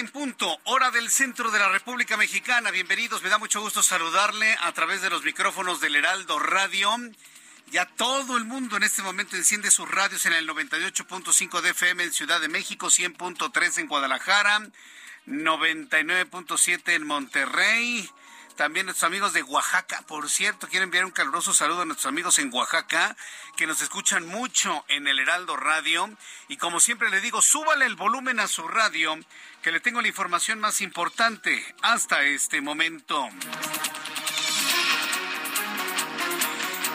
En punto, hora del centro de la República Mexicana. Bienvenidos, me da mucho gusto saludarle a través de los micrófonos del Heraldo Radio. Ya todo el mundo en este momento enciende sus radios en el 98.5 de FM en Ciudad de México, 100.3 en Guadalajara, 99.7 en Monterrey. También nuestros amigos de Oaxaca, por cierto, quiero enviar un caluroso saludo a nuestros amigos en Oaxaca, que nos escuchan mucho en el Heraldo Radio. Y como siempre le digo, súbale el volumen a su radio, que le tengo la información más importante hasta este momento.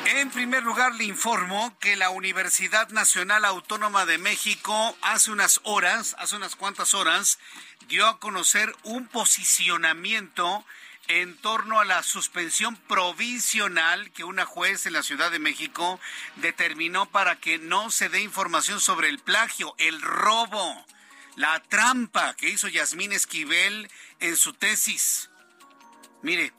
En primer lugar, le informo que la Universidad Nacional Autónoma de México hace unas horas, hace unas cuantas horas, dio a conocer un posicionamiento en torno a la suspensión provisional que una juez en la Ciudad de México determinó para que no se dé información sobre el plagio, el robo, la trampa que hizo Yasmín Esquivel en su tesis. Mire,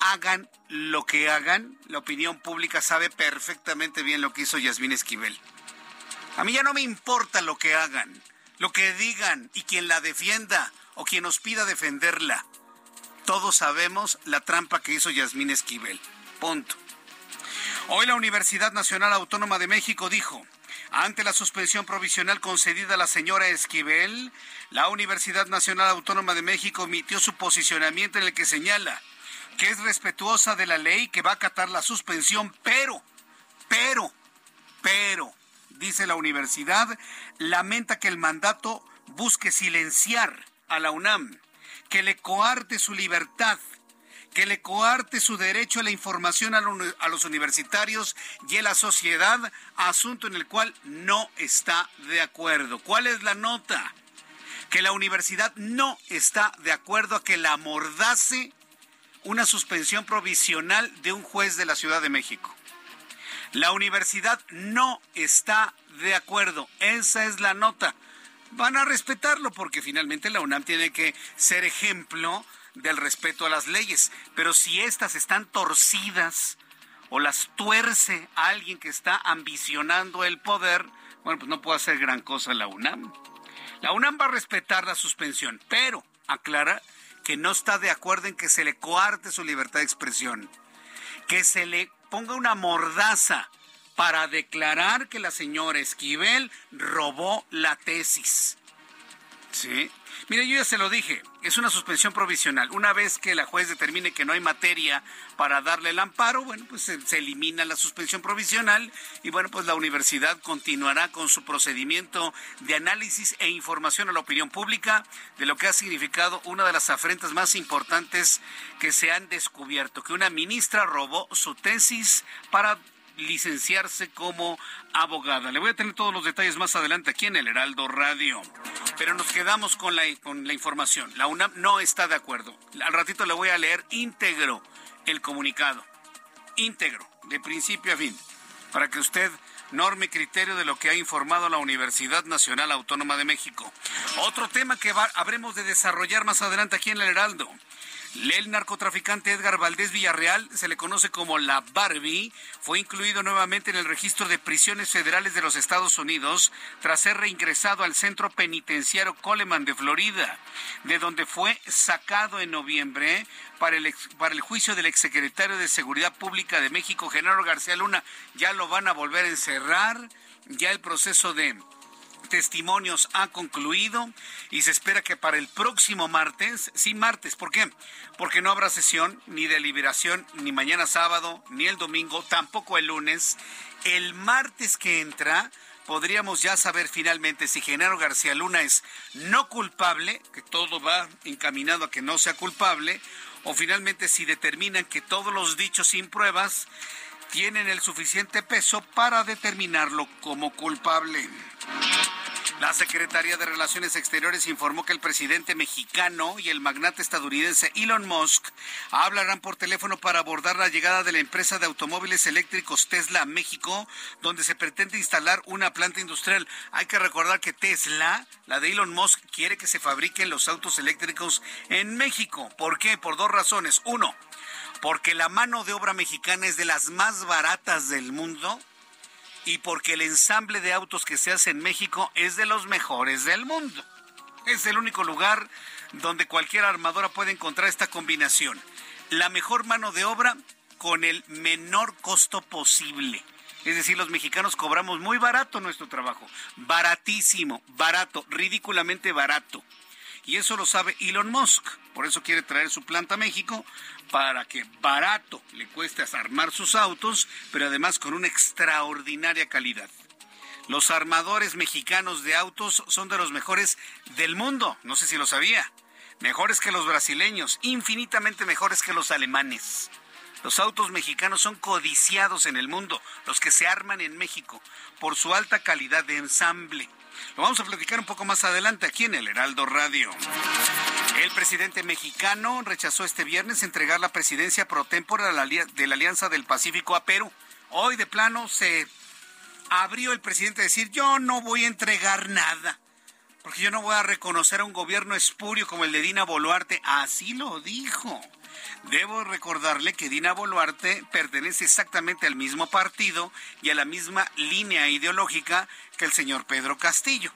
hagan lo que hagan, la opinión pública sabe perfectamente bien lo que hizo Yasmín Esquivel. A mí ya no me importa lo que hagan, lo que digan y quien la defienda o quien nos pida defenderla. Todos sabemos la trampa que hizo Yasmín Esquivel. Punto. Hoy la Universidad Nacional Autónoma de México dijo, ante la suspensión provisional concedida a la señora Esquivel, la Universidad Nacional Autónoma de México emitió su posicionamiento en el que señala que es respetuosa de la ley, que va a acatar la suspensión, pero, pero, pero, dice la universidad, lamenta que el mandato busque silenciar a la UNAM, que le coarte su libertad, que le coarte su derecho a la información a, lo- a los universitarios y a la sociedad, asunto en el cual no está de acuerdo. ¿Cuál es la nota? Que la universidad no está de acuerdo a que la amordace una suspensión provisional de un juez de la Ciudad de México. La universidad no está de acuerdo. Esa es la nota. Van a respetarlo porque finalmente la UNAM tiene que ser ejemplo del respeto a las leyes. Pero si estas están torcidas o las tuerce a alguien que está ambicionando el poder, bueno, pues no puede hacer gran cosa la UNAM. La UNAM va a respetar la suspensión, pero aclara que no está de acuerdo en que se le coarte su libertad de expresión, que se le ponga una mordaza para declarar que la señora Esquivel robó la tesis. Sí. Mire, yo ya se lo dije, es una suspensión provisional. Una vez que la juez determine que no hay materia para darle el amparo, bueno, pues se, se elimina la suspensión provisional y bueno, pues la universidad continuará con su procedimiento de análisis e información a la opinión pública de lo que ha significado una de las afrentas más importantes que se han descubierto, que una ministra robó su tesis para licenciarse como abogada. Le voy a tener todos los detalles más adelante aquí en el Heraldo Radio. Pero nos quedamos con la, con la información. La UNAM no está de acuerdo. Al ratito le voy a leer íntegro el comunicado. Íntegro, de principio a fin, para que usted norme criterio de lo que ha informado la Universidad Nacional Autónoma de México. Otro tema que va- habremos de desarrollar más adelante aquí en el Heraldo. El narcotraficante Edgar Valdés Villarreal, se le conoce como la Barbie, fue incluido nuevamente en el registro de prisiones federales de los Estados Unidos tras ser reingresado al centro penitenciario Coleman de Florida, de donde fue sacado en noviembre para el, para el juicio del exsecretario de Seguridad Pública de México, Genaro García Luna. Ya lo van a volver a encerrar, ya el proceso de testimonios ha concluido y se espera que para el próximo martes, sí martes, ¿por qué? Porque no habrá sesión ni deliberación ni mañana sábado, ni el domingo, tampoco el lunes. El martes que entra podríamos ya saber finalmente si Genaro García Luna es no culpable, que todo va encaminado a que no sea culpable, o finalmente si determinan que todos los dichos sin pruebas tienen el suficiente peso para determinarlo como culpable. La Secretaría de Relaciones Exteriores informó que el presidente mexicano y el magnate estadounidense Elon Musk hablarán por teléfono para abordar la llegada de la empresa de automóviles eléctricos Tesla a México, donde se pretende instalar una planta industrial. Hay que recordar que Tesla, la de Elon Musk, quiere que se fabriquen los autos eléctricos en México. ¿Por qué? Por dos razones. Uno, porque la mano de obra mexicana es de las más baratas del mundo y porque el ensamble de autos que se hace en México es de los mejores del mundo. Es el único lugar donde cualquier armadora puede encontrar esta combinación. La mejor mano de obra con el menor costo posible. Es decir, los mexicanos cobramos muy barato nuestro trabajo. Baratísimo, barato, ridículamente barato. Y eso lo sabe Elon Musk. Por eso quiere traer su planta a México para que barato le cueste armar sus autos, pero además con una extraordinaria calidad. Los armadores mexicanos de autos son de los mejores del mundo. No sé si lo sabía. Mejores que los brasileños, infinitamente mejores que los alemanes. Los autos mexicanos son codiciados en el mundo, los que se arman en México, por su alta calidad de ensamble. Lo vamos a platicar un poco más adelante aquí en el Heraldo Radio. El presidente mexicano rechazó este viernes entregar la presidencia pro tempore de la Alianza del Pacífico a Perú. Hoy de plano se abrió el presidente a decir, yo no voy a entregar nada, porque yo no voy a reconocer a un gobierno espurio como el de Dina Boluarte. Así lo dijo. Debo recordarle que Dina Boluarte pertenece exactamente al mismo partido y a la misma línea ideológica que el señor Pedro Castillo.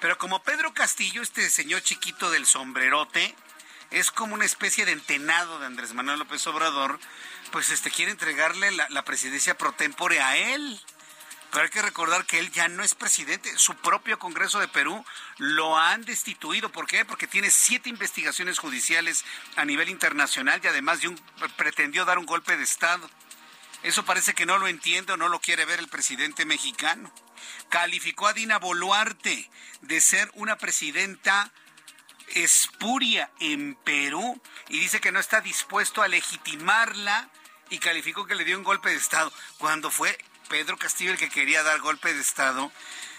Pero como Pedro Castillo, este señor chiquito del sombrerote, es como una especie de entenado de Andrés Manuel López Obrador, pues este quiere entregarle la, presidencia pro tempore a él. Pero hay que recordar que él ya no es presidente. Su propio Congreso de Perú lo han destituido. ¿Por qué? Porque tiene siete investigaciones judiciales a nivel internacional y además de un, pretendió dar un golpe de Estado. Eso parece que no lo entiende o no lo quiere ver el presidente mexicano. Calificó a Dina Boluarte de ser una presidenta espuria en Perú y dice que no está dispuesto a legitimarla y calificó que le dio un golpe de Estado cuando fue Pedro Castillo el que quería dar golpe de Estado.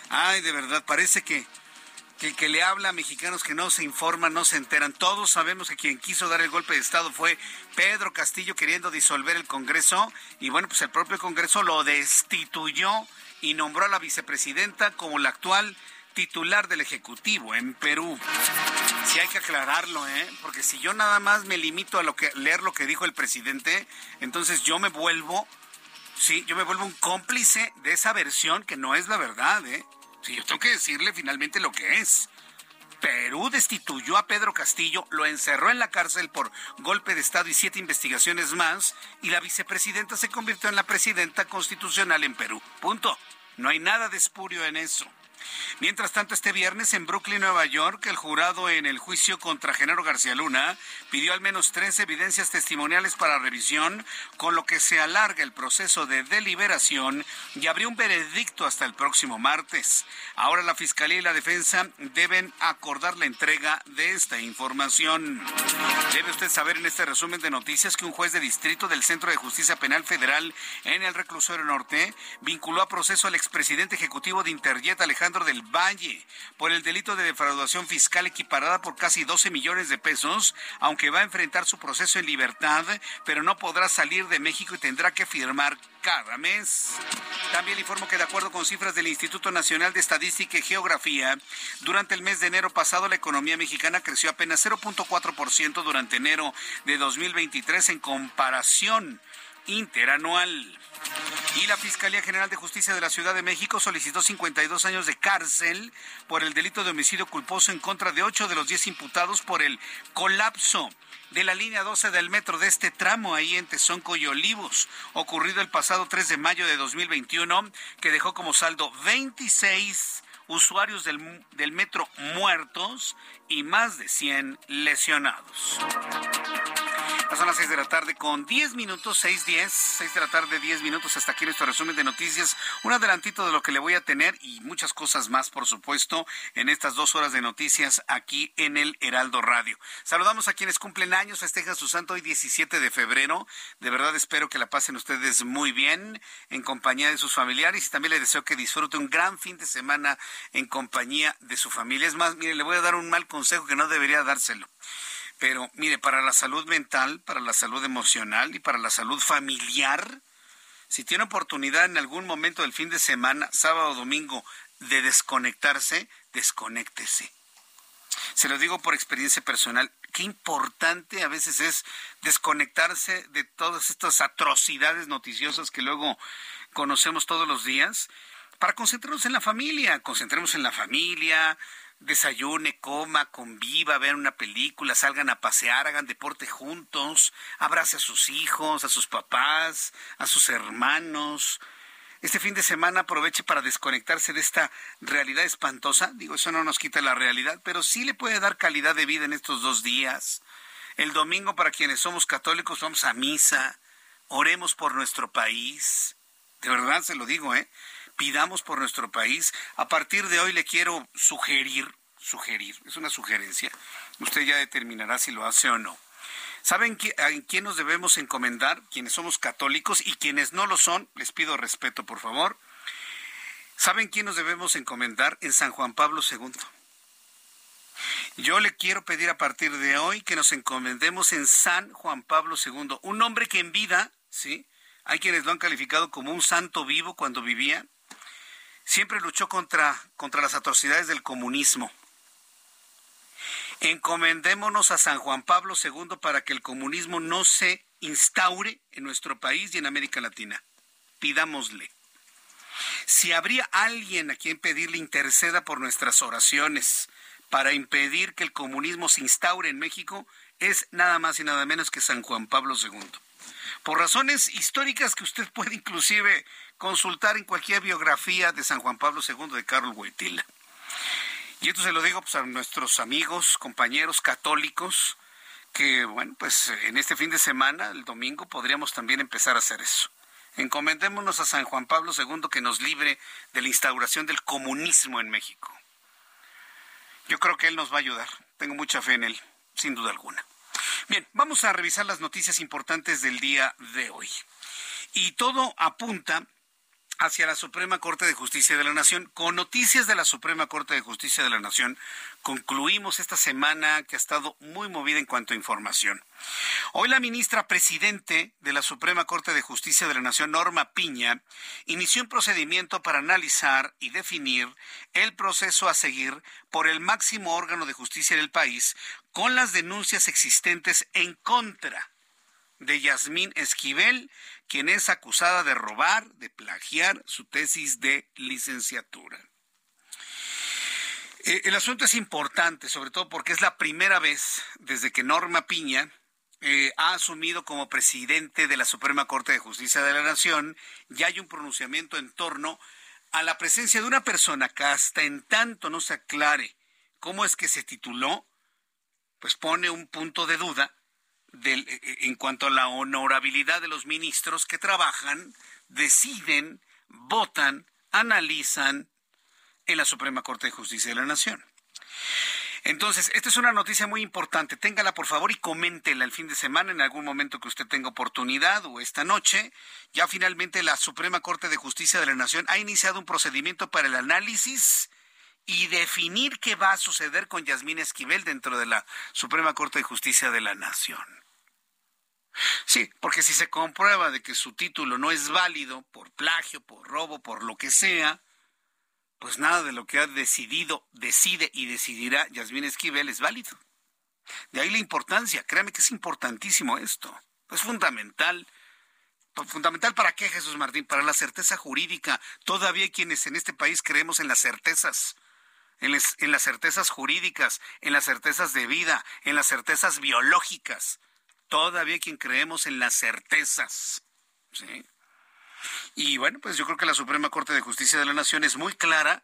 Ay, de verdad, parece que, que, le habla a mexicanos que no se informan, no se enteran. Todos sabemos que quien quiso dar el golpe de Estado fue Pedro Castillo queriendo disolver el Congreso y bueno, pues el propio Congreso lo destituyó y nombró a la vicepresidenta como la actual titular del Ejecutivo en Perú. Sí hay que aclararlo, ¿eh? Porque si yo nada más me limito a lo que, leer lo que dijo el presidente, entonces yo me vuelvo Sí, yo me vuelvo un cómplice de esa versión que no es la verdad, ¿eh? Sí, yo tengo que decirle finalmente lo que es. Perú destituyó a Pedro Castillo, lo encerró en la cárcel por golpe de Estado y siete investigaciones más, y la vicepresidenta se convirtió en la presidenta constitucional en Perú. Punto. No hay nada de espurio en eso. Mientras tanto, este viernes en Brooklyn, Nueva York, el jurado en el juicio contra Genaro García Luna pidió al menos tres evidencias testimoniales para revisión, con lo que se alarga el proceso de deliberación y abrió un veredicto hasta el próximo martes. Ahora la Fiscalía y la Defensa deben acordar la entrega de esta información. Debe usted saber en este resumen de noticias que un juez de distrito del Centro de Justicia Penal Federal en el Reclusorio Norte vinculó a proceso al expresidente ejecutivo de Interjet, Alejandro Alejandro del Valle por el delito de defraudación fiscal equiparada por casi 12 millones de pesos, aunque va a enfrentar su proceso en libertad, pero no podrá salir de México y tendrá que firmar cada mes. También informo que de acuerdo con cifras del Instituto Nacional de Estadística y Geografía, durante el mes de enero pasado la economía mexicana creció apenas 0.4% durante enero de 2023 en comparación interanual. Y la Fiscalía General de Justicia de la Ciudad de México solicitó 52 años de cárcel por el delito de homicidio culposo en contra de 8 de los 10 imputados por el colapso de la línea 12 del metro de este tramo ahí en Tezonco y Olivos, ocurrido el pasado 3 de mayo de 2021, que dejó como saldo 26 usuarios del, del metro muertos y más de 100 lesionados son las 6 de la tarde con 10 minutos, 6, 10, 6 de la tarde, 10 minutos. Hasta aquí nuestro resumen de noticias. Un adelantito de lo que le voy a tener y muchas cosas más, por supuesto, en estas dos horas de noticias aquí en el Heraldo Radio. Saludamos a quienes cumplen años, festejan su santo hoy 17 de febrero. De verdad espero que la pasen ustedes muy bien en compañía de sus familiares y también les deseo que disfrute un gran fin de semana en compañía de su familia. Es más, mire, le voy a dar un mal consejo que no debería dárselo. Pero mire, para la salud mental, para la salud emocional y para la salud familiar, si tiene oportunidad en algún momento del fin de semana, sábado o domingo, de desconectarse, desconéctese. Se lo digo por experiencia personal, qué importante a veces es desconectarse de todas estas atrocidades noticiosas que luego conocemos todos los días para concentrarnos en la familia, concentremos en la familia, desayune, coma, conviva, vean una película, salgan a pasear, hagan deporte juntos, abrace a sus hijos, a sus papás, a sus hermanos. Este fin de semana aproveche para desconectarse de esta realidad espantosa. Digo, eso no nos quita la realidad, pero sí le puede dar calidad de vida en estos dos días. El domingo, para quienes somos católicos, vamos a misa, oremos por nuestro país. De verdad se lo digo, ¿eh? Pidamos por nuestro país. A partir de hoy le quiero sugerir, sugerir, es una sugerencia, usted ya determinará si lo hace o no. ¿Saben en quién nos debemos encomendar? Quienes somos católicos y quienes no lo son, les pido respeto, por favor. ¿Saben quién nos debemos encomendar? En San Juan Pablo II. Yo le quiero pedir a partir de hoy que nos encomendemos en San Juan Pablo II, un hombre que en vida, ¿sí? Hay quienes lo han calificado como un santo vivo cuando vivía, siempre luchó contra, contra las atrocidades del comunismo. Encomendémonos a San Juan Pablo II para que el comunismo no se instaure en nuestro país y en América Latina. Pidámosle. Si habría alguien a quien pedirle interceda por nuestras oraciones para impedir que el comunismo se instaure en México, es nada más y nada menos que San Juan Pablo II. Por razones históricas que usted puede inclusive consultar en cualquier biografía de San Juan Pablo II de Carlos Wojtyla. Y esto se lo digo pues, a nuestros amigos, compañeros católicos, que bueno, pues en este fin de semana, el domingo, podríamos también empezar a hacer eso. Encomendémonos a San Juan Pablo II que nos libre de la instauración del comunismo en México. Yo creo que él nos va a ayudar. Tengo mucha fe en él, sin duda alguna. Bien, vamos a revisar las noticias importantes del día de hoy. Y todo apunta hacia la Suprema Corte de Justicia de la Nación. Con noticias de la Suprema Corte de Justicia de la Nación, concluimos esta semana que ha estado muy movida en cuanto a información. Hoy la ministra presidente de la Suprema Corte de Justicia de la Nación, Norma Piña, inició un procedimiento para analizar y definir el proceso a seguir por el máximo órgano de justicia del país con las denuncias existentes en contra de Yasmín Esquivel quien es acusada de robar, de plagiar su tesis de licenciatura. Eh, el asunto es importante, sobre todo porque es la primera vez desde que Norma Piña eh, ha asumido como presidente de la Suprema Corte de Justicia de la Nación y hay un pronunciamiento en torno a la presencia de una persona que hasta en tanto no se aclare cómo es que se tituló, pues pone un punto de duda eh, eh, en cuanto a la honorabilidad de los ministros que trabajan, deciden, votan, analizan en la Suprema Corte de Justicia de la Nación. Entonces, esta es una noticia muy importante. Téngala por favor y coméntela el fin de semana en algún momento que usted tenga oportunidad o esta noche. Ya finalmente la Suprema Corte de Justicia de la Nación ha iniciado un procedimiento para el análisis y definir qué va a suceder con Yasmín Esquivel dentro de la Suprema Corte de Justicia de la Nación. Sí, porque si se comprueba de que su título no es válido por plagio, por robo, por lo que sea, pues nada de lo que ha decidido, decide y decidirá Yasmín Esquivel es válido. De ahí la importancia, créame que es importantísimo esto, es fundamental. ¿Fundamental para qué, Jesús Martín? Para la certeza jurídica. Todavía hay quienes en este país creemos en las certezas, en, en las certezas jurídicas, en las certezas de vida, en las certezas biológicas. Todavía quien creemos en las certezas. ¿sí? Y bueno, pues yo creo que la Suprema Corte de Justicia de la Nación es muy clara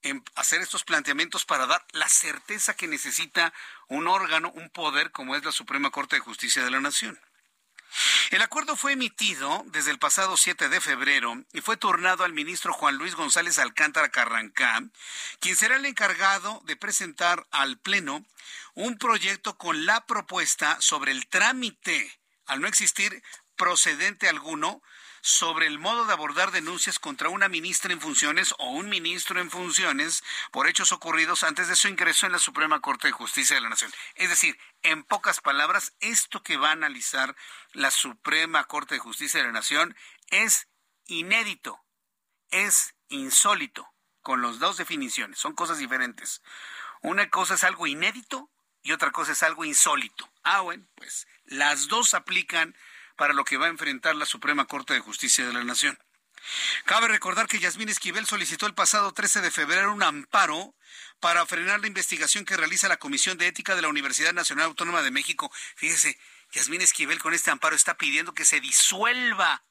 en hacer estos planteamientos para dar la certeza que necesita un órgano, un poder como es la Suprema Corte de Justicia de la Nación. El acuerdo fue emitido desde el pasado 7 de febrero y fue turnado al ministro Juan Luis González Alcántara Carrancá, quien será el encargado de presentar al Pleno un proyecto con la propuesta sobre el trámite, al no existir procedente alguno, sobre el modo de abordar denuncias contra una ministra en funciones o un ministro en funciones por hechos ocurridos antes de su ingreso en la Suprema Corte de Justicia de la Nación. Es decir, en pocas palabras, esto que va a analizar la Suprema Corte de Justicia de la Nación es inédito, es insólito, con las dos definiciones, son cosas diferentes. Una cosa es algo inédito y otra cosa es algo insólito. Ah, bueno, pues las dos aplican para lo que va a enfrentar la Suprema Corte de Justicia de la Nación. Cabe recordar que Yasmín Esquivel solicitó el pasado 13 de febrero un amparo para frenar la investigación que realiza la Comisión de Ética de la Universidad Nacional Autónoma de México. Fíjese, Yasmín Esquivel con este amparo está pidiendo que se disuelva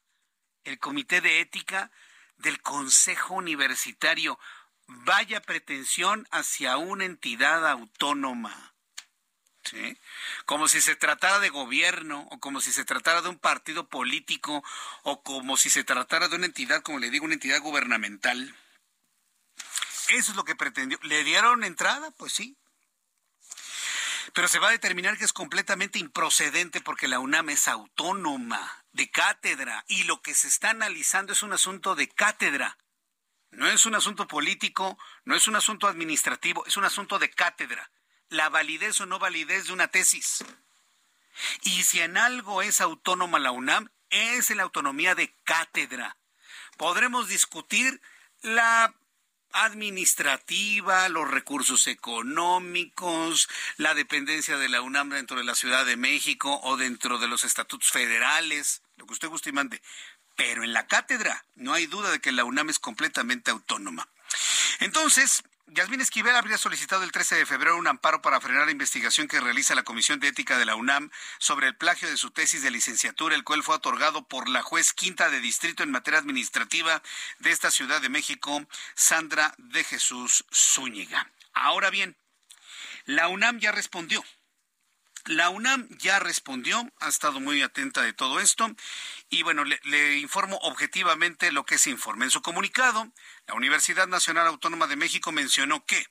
el Comité de Ética del Consejo Universitario. Vaya pretensión hacia una entidad autónoma. Como si se tratara de gobierno o como si se tratara de un partido político o como si se tratara de una entidad, como le digo, una entidad gubernamental. Eso es lo que pretendió. ¿Le dieron entrada? Pues sí. Pero se va a determinar que es completamente improcedente porque la UNAM es autónoma, de cátedra, y lo que se está analizando es un asunto de cátedra. No es un asunto político, no es un asunto administrativo, es un asunto de cátedra la validez o no validez de una tesis. Y si en algo es autónoma la UNAM, es en la autonomía de cátedra. Podremos discutir la administrativa, los recursos económicos, la dependencia de la UNAM dentro de la Ciudad de México o dentro de los estatutos federales, lo que usted guste y mande. Pero en la cátedra no hay duda de que la UNAM es completamente autónoma. Entonces, Yasmín Esquivel habría solicitado el 13 de febrero un amparo para frenar la investigación que realiza la Comisión de Ética de la UNAM sobre el plagio de su tesis de licenciatura, el cual fue otorgado por la juez quinta de distrito en materia administrativa de esta Ciudad de México, Sandra de Jesús Zúñiga. Ahora bien, la UNAM ya respondió. La UNAM ya respondió, ha estado muy atenta de todo esto y bueno, le, informo objetivamente lo que se informa. En su comunicado, la Universidad Nacional Autónoma de México mencionó que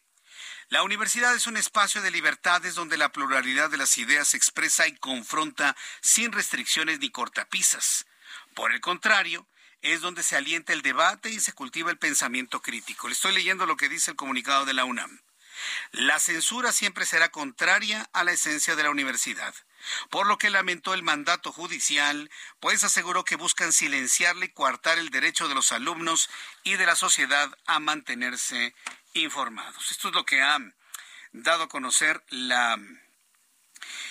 la universidad es un espacio de libertades donde la pluralidad de las ideas se expresa y confronta sin restricciones ni cortapisas. Por el contrario, es donde se alienta el debate y se cultiva el pensamiento crítico. Le estoy leyendo lo que dice el comunicado de la UNAM. La censura siempre será contraria a la esencia de la universidad, por lo que lamentó el mandato judicial, pues aseguró que buscan silenciarle y coartar el derecho de los alumnos y de la sociedad a mantenerse informados. Esto es lo que ha dado a conocer la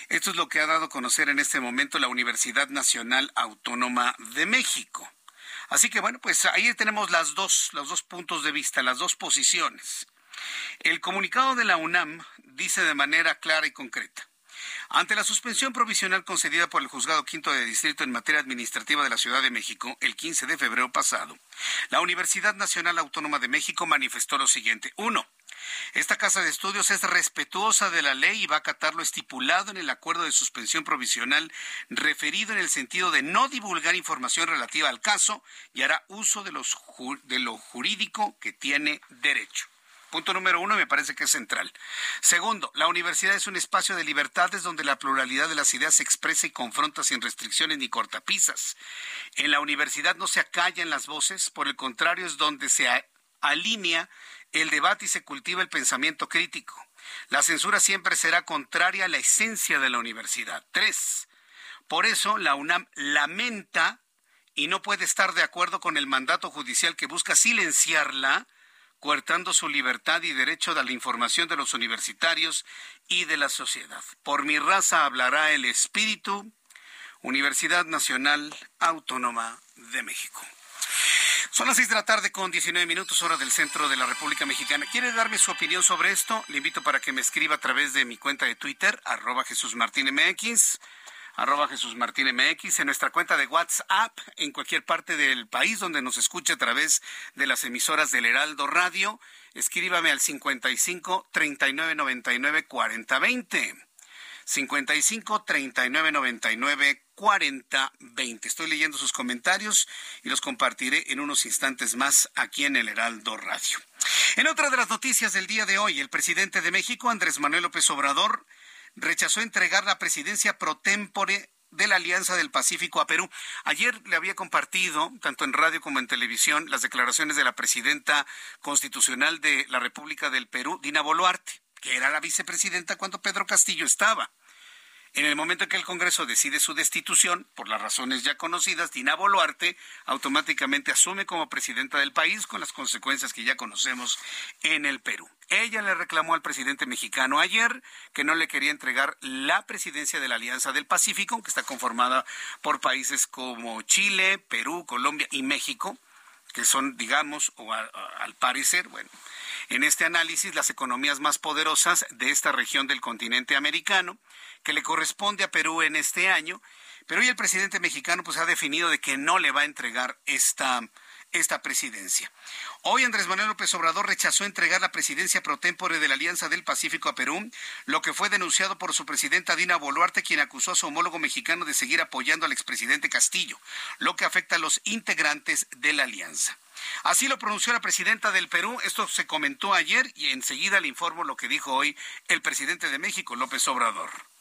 esto es lo que ha dado a conocer en este momento la Universidad Nacional Autónoma de México. Así que bueno, pues ahí tenemos las dos, los dos puntos de vista, las dos posiciones. El comunicado de la UNAM dice de manera clara y concreta. Ante la suspensión provisional concedida por el Juzgado Quinto de Distrito en materia administrativa de la Ciudad de México el 15 de febrero pasado, la Universidad Nacional Autónoma de México manifestó lo siguiente. Uno, esta casa de estudios es respetuosa de la ley y va a acatar lo estipulado en el acuerdo de suspensión provisional referido en el sentido de no divulgar información relativa al caso y hará uso de, los, de lo jurídico que tiene derecho. Punto número uno me parece que es central. Segundo, la universidad es un espacio de libertades donde la pluralidad de las ideas se expresa y confronta sin restricciones ni cortapisas. En la universidad no se acallan las voces, por el contrario es donde se alinea el debate y se cultiva el pensamiento crítico. La censura siempre será contraria a la esencia de la universidad. Tres, por eso la UNAM lamenta y no puede estar de acuerdo con el mandato judicial que busca silenciarla, coartando su libertad y derecho a la información de los universitarios y de la sociedad. Por mi raza hablará el espíritu, Universidad Nacional Autónoma de México. Son las seis de la tarde con 19 minutos hora del centro de la República Mexicana. ¿Quiere darme su opinión sobre esto? Le invito para que me escriba a través de mi cuenta de Twitter, arroba Jesús Martín arroba Jesús Martín MX, en nuestra cuenta de WhatsApp, en cualquier parte del país donde nos escuche a través de las emisoras del Heraldo Radio. Escríbame al 55 39 99 40 20. 55 39 99 40 20. Estoy leyendo sus comentarios y los compartiré en unos instantes más aquí en el Heraldo Radio. En otra de las noticias del día de hoy, el presidente de México, Andrés Manuel López Obrador, rechazó entregar la presidencia pro tempore de la Alianza del Pacífico a Perú. Ayer le había compartido, tanto en radio como en televisión, las declaraciones de la presidenta constitucional de la República del Perú, Dina Boluarte, que era la vicepresidenta cuando Pedro Castillo estaba. En el momento en que el Congreso decide su destitución, por las razones ya conocidas, Dina Boluarte automáticamente asume como presidenta del país con las consecuencias que ya conocemos en el Perú. Ella le reclamó al presidente mexicano ayer que no le quería entregar la presidencia de la Alianza del Pacífico, que está conformada por países como Chile, Perú, Colombia y México, que son, digamos, o al parecer, bueno, en este análisis las economías más poderosas de esta región del continente americano, que le corresponde a Perú en este año, pero hoy el presidente mexicano pues ha definido de que no le va a entregar esta esta presidencia. Hoy Andrés Manuel López Obrador rechazó entregar la presidencia pro tempore de la Alianza del Pacífico a Perú, lo que fue denunciado por su presidenta Dina Boluarte, quien acusó a su homólogo mexicano de seguir apoyando al expresidente Castillo, lo que afecta a los integrantes de la alianza. Así lo pronunció la presidenta del Perú. Esto se comentó ayer y enseguida le informo lo que dijo hoy el presidente de México, López Obrador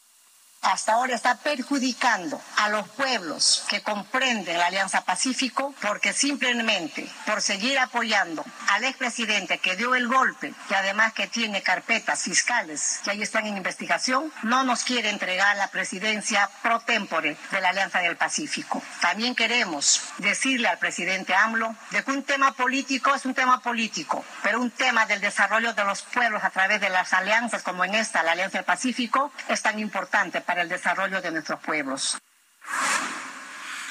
hasta ahora está perjudicando a los pueblos que comprenden la Alianza Pacífico porque simplemente por seguir apoyando al expresidente que dio el golpe y además que tiene carpetas fiscales que ahí están en investigación, no nos quiere entregar la presidencia pro tempore de la Alianza del Pacífico. También queremos decirle al presidente AMLO de que un tema político es un tema político, pero un tema del desarrollo de los pueblos a través de las alianzas como en esta, la Alianza del Pacífico, es tan importante para el desarrollo de nuestros pueblos.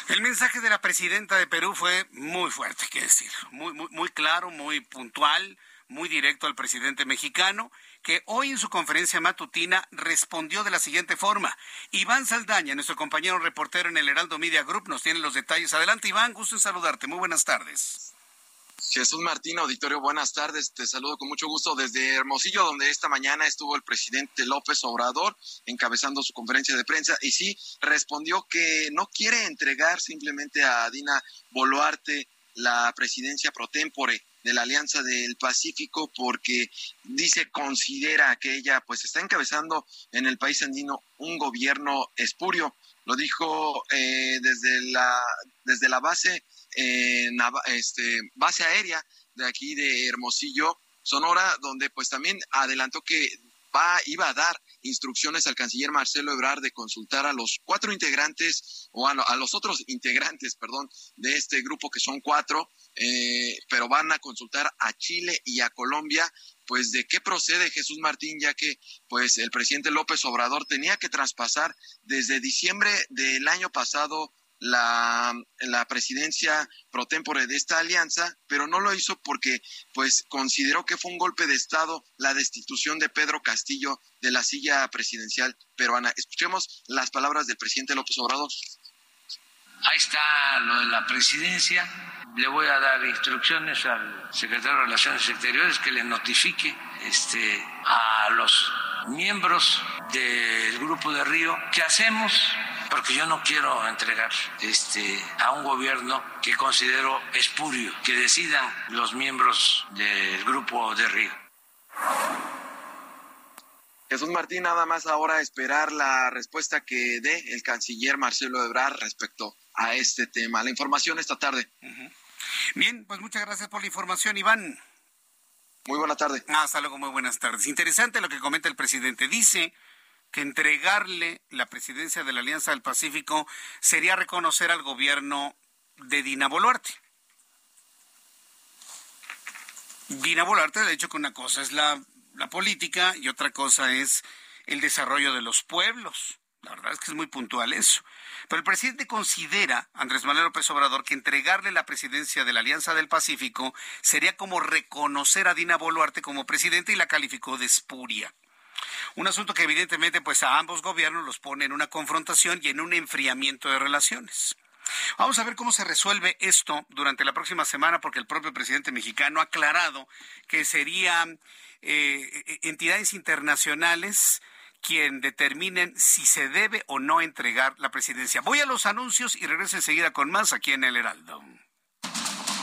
El mensaje de la presidenta de Perú fue muy fuerte, que decir, muy, muy, muy claro, muy puntual, muy directo al presidente mexicano, que hoy en su conferencia matutina respondió de la siguiente forma. Iván Saldaña, nuestro compañero reportero en el Heraldo Media Group, nos tiene los detalles. Adelante, Iván, gusto en saludarte. Muy buenas tardes. Jesús Martín, auditorio, buenas tardes. Te saludo con mucho gusto desde Hermosillo, donde esta mañana estuvo el presidente López Obrador encabezando su conferencia de prensa y sí respondió que no quiere entregar simplemente a Dina Boluarte la presidencia pro tempore de la Alianza del Pacífico porque dice considera que ella pues está encabezando en el país andino un gobierno espurio. Lo dijo eh, desde la desde la base en este, base aérea de aquí de Hermosillo, Sonora, donde pues también adelantó que va, iba a dar instrucciones al canciller Marcelo Ebrard de consultar a los cuatro integrantes, o a, los otros integrantes, perdón, de este grupo que son cuatro, eh, pero van a consultar a Chile y a Colombia, pues de qué procede Jesús Martín, ya que pues el presidente López Obrador tenía que traspasar desde diciembre del año pasado la, la presidencia pro tempore de esta alianza, pero no lo hizo porque pues consideró que fue un golpe de Estado la destitución de Pedro Castillo de la silla presidencial peruana. Escuchemos las palabras del presidente López Obrador. Ahí está lo de la presidencia. Le voy a dar instrucciones al secretario de Relaciones Exteriores que le notifique este, a los miembros del Grupo de Río qué hacemos porque yo no quiero entregar este, a un gobierno que considero espurio, que decidan los miembros del grupo de Río. Jesús Martín, nada más ahora esperar la respuesta que dé el canciller Marcelo Ebrard respecto a este tema. La información esta tarde. Bien, pues muchas gracias por la información, Iván. Muy buena tarde. Ah, hasta luego, muy buenas tardes. Interesante lo que comenta el presidente. Dice que entregarle la presidencia de la Alianza del Pacífico sería reconocer al gobierno de Dina Boluarte. Dina Boluarte ha dicho que una cosa es la, la política y otra cosa es el desarrollo de los pueblos. La verdad es que es muy puntual eso. Pero el presidente considera, Andrés Manuel López Obrador, que entregarle la presidencia de la Alianza del Pacífico sería como reconocer a Dina Boluarte como presidente y la calificó de espuria. Un asunto que evidentemente pues a ambos gobiernos los pone en una confrontación y en un enfriamiento de relaciones. Vamos a ver cómo se resuelve esto durante la próxima semana, porque el propio presidente mexicano ha aclarado que serían eh, entidades internacionales quien determinen si se debe o no entregar la presidencia. Voy a los anuncios y regreso enseguida con más aquí en el Heraldo.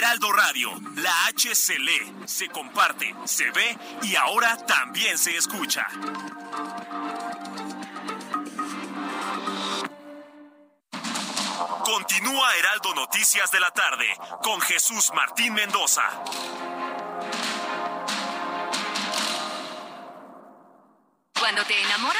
Heraldo Radio, la H se lee, se comparte, se ve y ahora también se escucha. Continúa Heraldo Noticias de la tarde con Jesús Martín Mendoza. Cuando te enamoras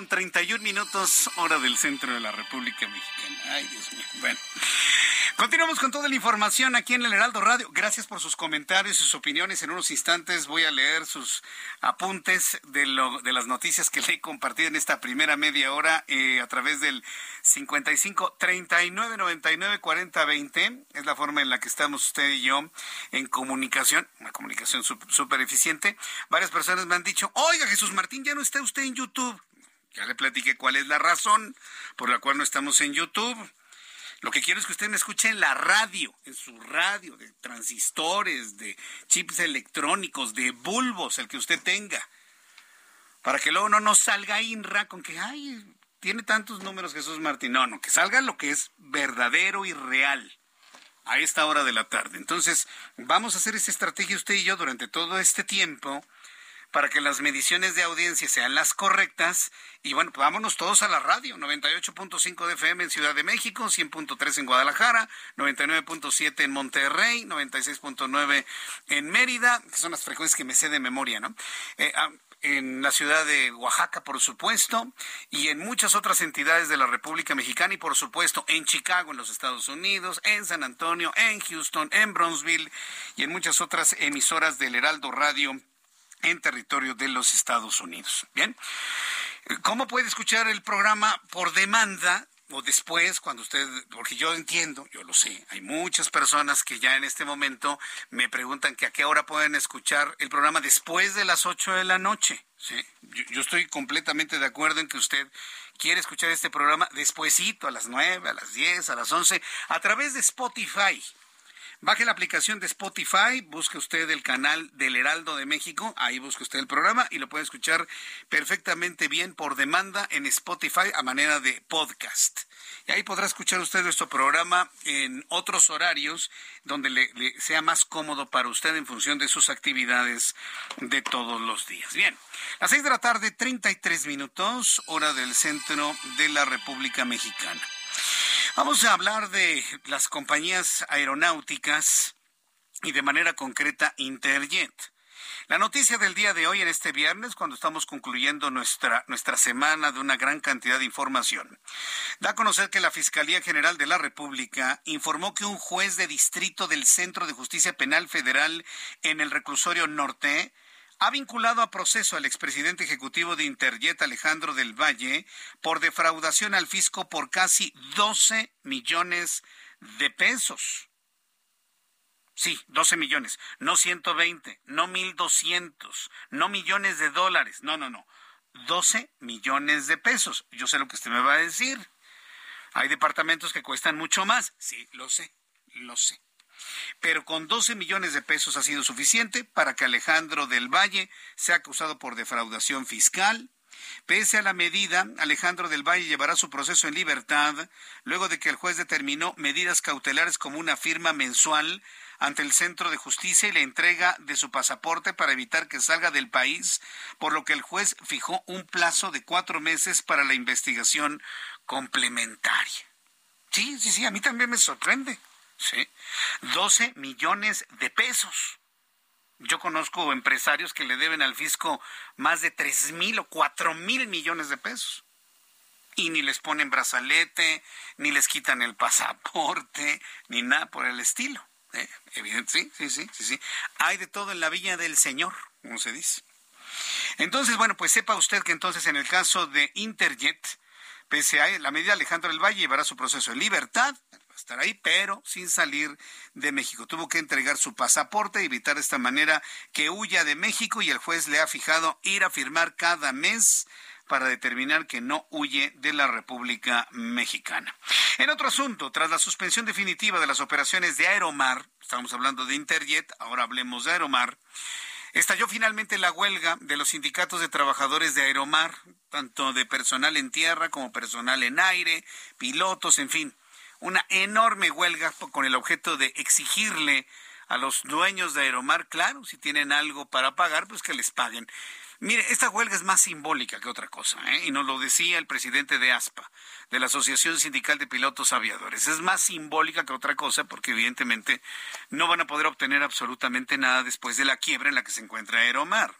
con 31 minutos, hora del centro de la República Mexicana. Ay, Dios mío. Bueno. Continuamos con toda la información aquí en el Heraldo Radio. Gracias por sus comentarios, sus opiniones. En unos instantes voy a leer sus apuntes de, lo, de las noticias que le he compartido en esta primera media hora eh, a través del 55 39 99 40 20. Es la forma en la que estamos usted y yo en comunicación, una comunicación súper eficiente. Varias personas me han dicho, oiga Jesús Martín, ya no está usted en YouTube. Ya le platiqué cuál es la razón por la cual no estamos en YouTube. Lo que quiero es que usted me escuche en la radio, en su radio, de transistores, de chips electrónicos, de bulbos, el que usted tenga. Para que luego no nos salga INRA con que, ay, tiene tantos números Jesús Martín. No, no, que salga lo que es verdadero y real a esta hora de la tarde. Entonces, vamos a hacer esa estrategia usted y yo durante todo este tiempo para que las mediciones de audiencia sean las correctas. Y bueno, pues vámonos todos a la radio, 98.5 de FM en Ciudad de México, 100.3 en Guadalajara, 99.7 en Monterrey, 96.9 en Mérida, que son las frecuencias que me sé de memoria, ¿no? Eh, ah, en la ciudad de Oaxaca, por supuesto, y en muchas otras entidades de la República Mexicana y, por supuesto, en Chicago, en los Estados Unidos, en San Antonio, en Houston, en Bronzeville y en muchas otras emisoras del Heraldo Radio en territorio de los Estados Unidos. Bien. ¿Cómo puede escuchar el programa por demanda? o después, cuando usted, porque yo entiendo, yo lo sé, hay muchas personas que ya en este momento me preguntan que a qué hora pueden escuchar el programa después de las 8 de la noche. ¿sí? Yo, estoy completamente de acuerdo en que usted quiere escuchar este programa despuesito, a las 9, a las 10, a las 11, a través de Spotify. Baje la aplicación de Spotify, busque usted el canal del Heraldo de México, ahí busque usted el programa y lo puede escuchar perfectamente bien por demanda en Spotify a manera de podcast. Y ahí podrá escuchar usted nuestro programa en otros horarios donde le, sea más cómodo para usted en función de sus actividades de todos los días. Bien, las seis de la tarde, 33 minutos, hora del centro de la República Mexicana. Vamos a hablar de las compañías aeronáuticas y de manera concreta Interjet. La noticia del día de hoy, en este viernes, cuando estamos concluyendo nuestra, nuestra semana de una gran cantidad de información, da a conocer que la Fiscalía General de la República informó que un juez de distrito del Centro de Justicia Penal Federal en el reclusorio norte ha vinculado a proceso al expresidente ejecutivo de Interjet, Alejandro del Valle, por defraudación al fisco por casi 12 millones de pesos. Sí, 12 millones, no 120, no 1200, no millones de dólares, no, no, no, 12 millones de pesos. Yo sé lo que usted me va a decir. Hay departamentos que cuestan mucho más. Sí, lo sé, lo sé pero con 12 millones de pesos ha sido suficiente para que Alejandro del Valle sea acusado por defraudación fiscal. Pese a la medida, Alejandro del Valle llevará su proceso en libertad luego de que el juez determinó medidas cautelares como una firma mensual ante el Centro de Justicia y la entrega de su pasaporte para evitar que salga del país, por lo que el juez fijó un plazo de cuatro meses para la investigación complementaria. Sí, sí, sí, a mí también me sorprende. ¿Sí? 12 millones de pesos. Yo conozco empresarios que le deben al fisco más de 3 mil o 4 mil millones de pesos. Y ni les ponen brazalete, ni les quitan el pasaporte, ni nada por el estilo. ¿eh? Sí, sí, sí, sí, sí. Hay de todo en la villa del Señor, como se dice. Entonces, bueno, pues sepa usted que entonces en el caso de Interjet, pese a la medida Alejandro del Valle llevará su proceso en libertad, estar ahí, pero sin salir de México. Tuvo que entregar su pasaporte y evitar de esta manera que huya de México y el juez le ha fijado ir a firmar cada mes para determinar que no huye de la República Mexicana. En otro asunto, tras la suspensión definitiva de las operaciones de Aeromar, estamos hablando de Interjet, ahora hablemos de Aeromar, estalló finalmente la huelga de los sindicatos de trabajadores de Aeromar, tanto de personal en tierra como personal en aire, pilotos, en fin una enorme huelga con el objeto de exigirle a los dueños de Aeromar, claro, si tienen algo para pagar, pues que les paguen. Mire, esta huelga es más simbólica que otra cosa, ¿eh? y nos lo decía el presidente de ASPA, de la Asociación Sindical de Pilotos Aviadores. Es más simbólica que otra cosa porque evidentemente no van a poder obtener absolutamente nada después de la quiebra en la que se encuentra Aeromar.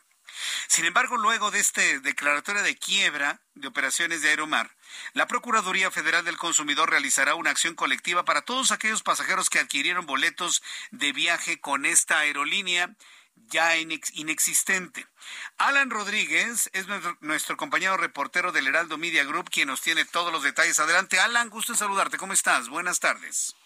Sin embargo, luego de esta declaratoria de quiebra de operaciones de Aeromar, la Procuraduría Federal del Consumidor realizará una acción colectiva para todos aquellos pasajeros que adquirieron boletos de viaje con esta aerolínea ya inexistente. Alan Rodríguez es nuestro, compañero reportero del Heraldo Media Group, quien nos tiene todos los detalles. Adelante, Alan, gusto en saludarte. ¿Cómo estás? Buenas tardes.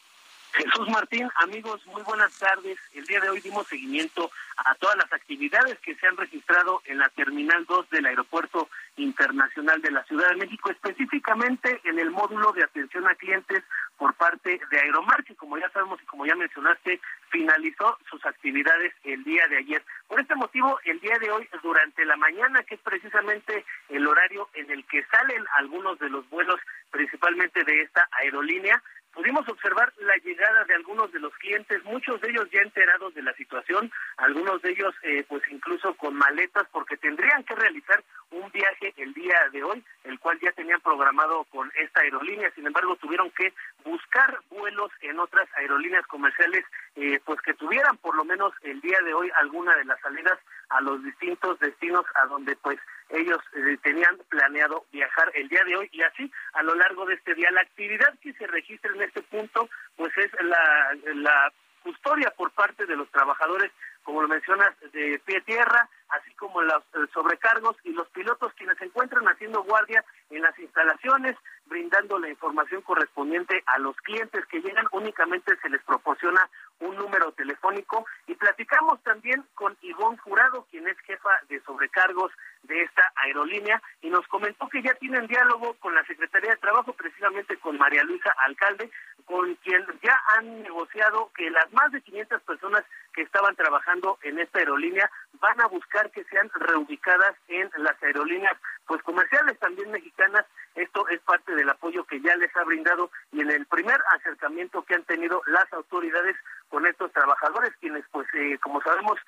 Jesús Martín, amigos, muy buenas tardes. El día de hoy dimos seguimiento a todas las actividades que se han registrado en la Terminal 2 del Aeropuerto Internacional de la Ciudad de México, específicamente en el módulo de atención a clientes por parte de Aeromar, como ya sabemos y como ya mencionaste, finalizó sus actividades el día de ayer. Por este motivo, el día de hoy, durante la mañana, que es precisamente el horario en el que salen algunos de los vuelos, principalmente de esta aerolínea, pudimos observar la llegada de algunos de los clientes, muchos de ellos ya enterados de la situación, algunos de ellos eh, pues incluso con maletas porque tendrían que realizar un viaje el día de hoy, el cual ya tenían programado con esta aerolínea, sin embargo tuvieron que buscar vuelos en otras aerolíneas comerciales eh, pues que tuvieran por lo menos el día de hoy alguna de las salidas a los distintos destinos a donde pues ellos eh, tenían planeado viajar el día de hoy y así a lo largo de este día. La actividad que se registra en este punto pues es la, la custodia por parte de los trabajadores, como lo mencionas, de pie tierra, así como los eh, sobrecargos y los pilotos quienes se encuentran haciendo guardia en las instalaciones, brindando la información correspondiente a los clientes que llegan, únicamente se les proporciona un número telefónico. Y platicamos también con Ivonne Jurado, quien es jefa de sobrecargos de esta aerolínea y nos comentó que ya tienen diálogo con la Secretaría de Trabajo, precisamente con María Luisa Alcalde, con quien ya han negociado que las más de 500 personas que estaban trabajando en esta aerolínea van a buscar que sean reubicadas en las aerolíneas pues comerciales también mexicanas. Esto es parte del apoyo que ya les ha brindado y en el primer acercamiento que han tenido las autoridades con estos trabajadores, quienes pues eh, como sabemos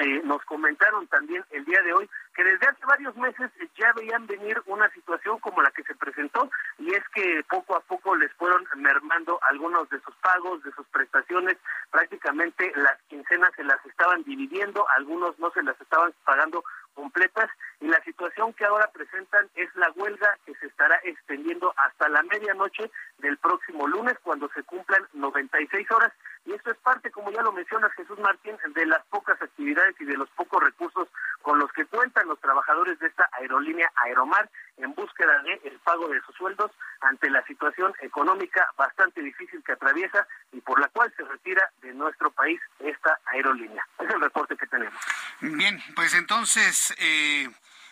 eh, nos comentaron también el día de hoy que desde hace varios meses ya veían venir una situación como la que se presentó y es que poco a poco les fueron mermando algunos de sus pagos, de sus prestaciones, prácticamente las quincenas se las estaban dividiendo, algunos no se las estaban pagando completas y la situación que ahora presentan es la huelga que se estará extendiendo hasta la medianoche del próximo lunes cuando se cumplan 96 horas y esto es parte, como ya lo mencionas Jesús Martín, de las pocas actividades y de los pocos recursos con los que cuentan los trabajadores de esta aerolínea Aeromar en búsqueda de el pago de sus sueldos ante la situación económica bastante difícil que atraviesa y por la cual se retira de nuestro país esta aerolínea. Es el reporte que tenemos. Bien, pues entonces eh,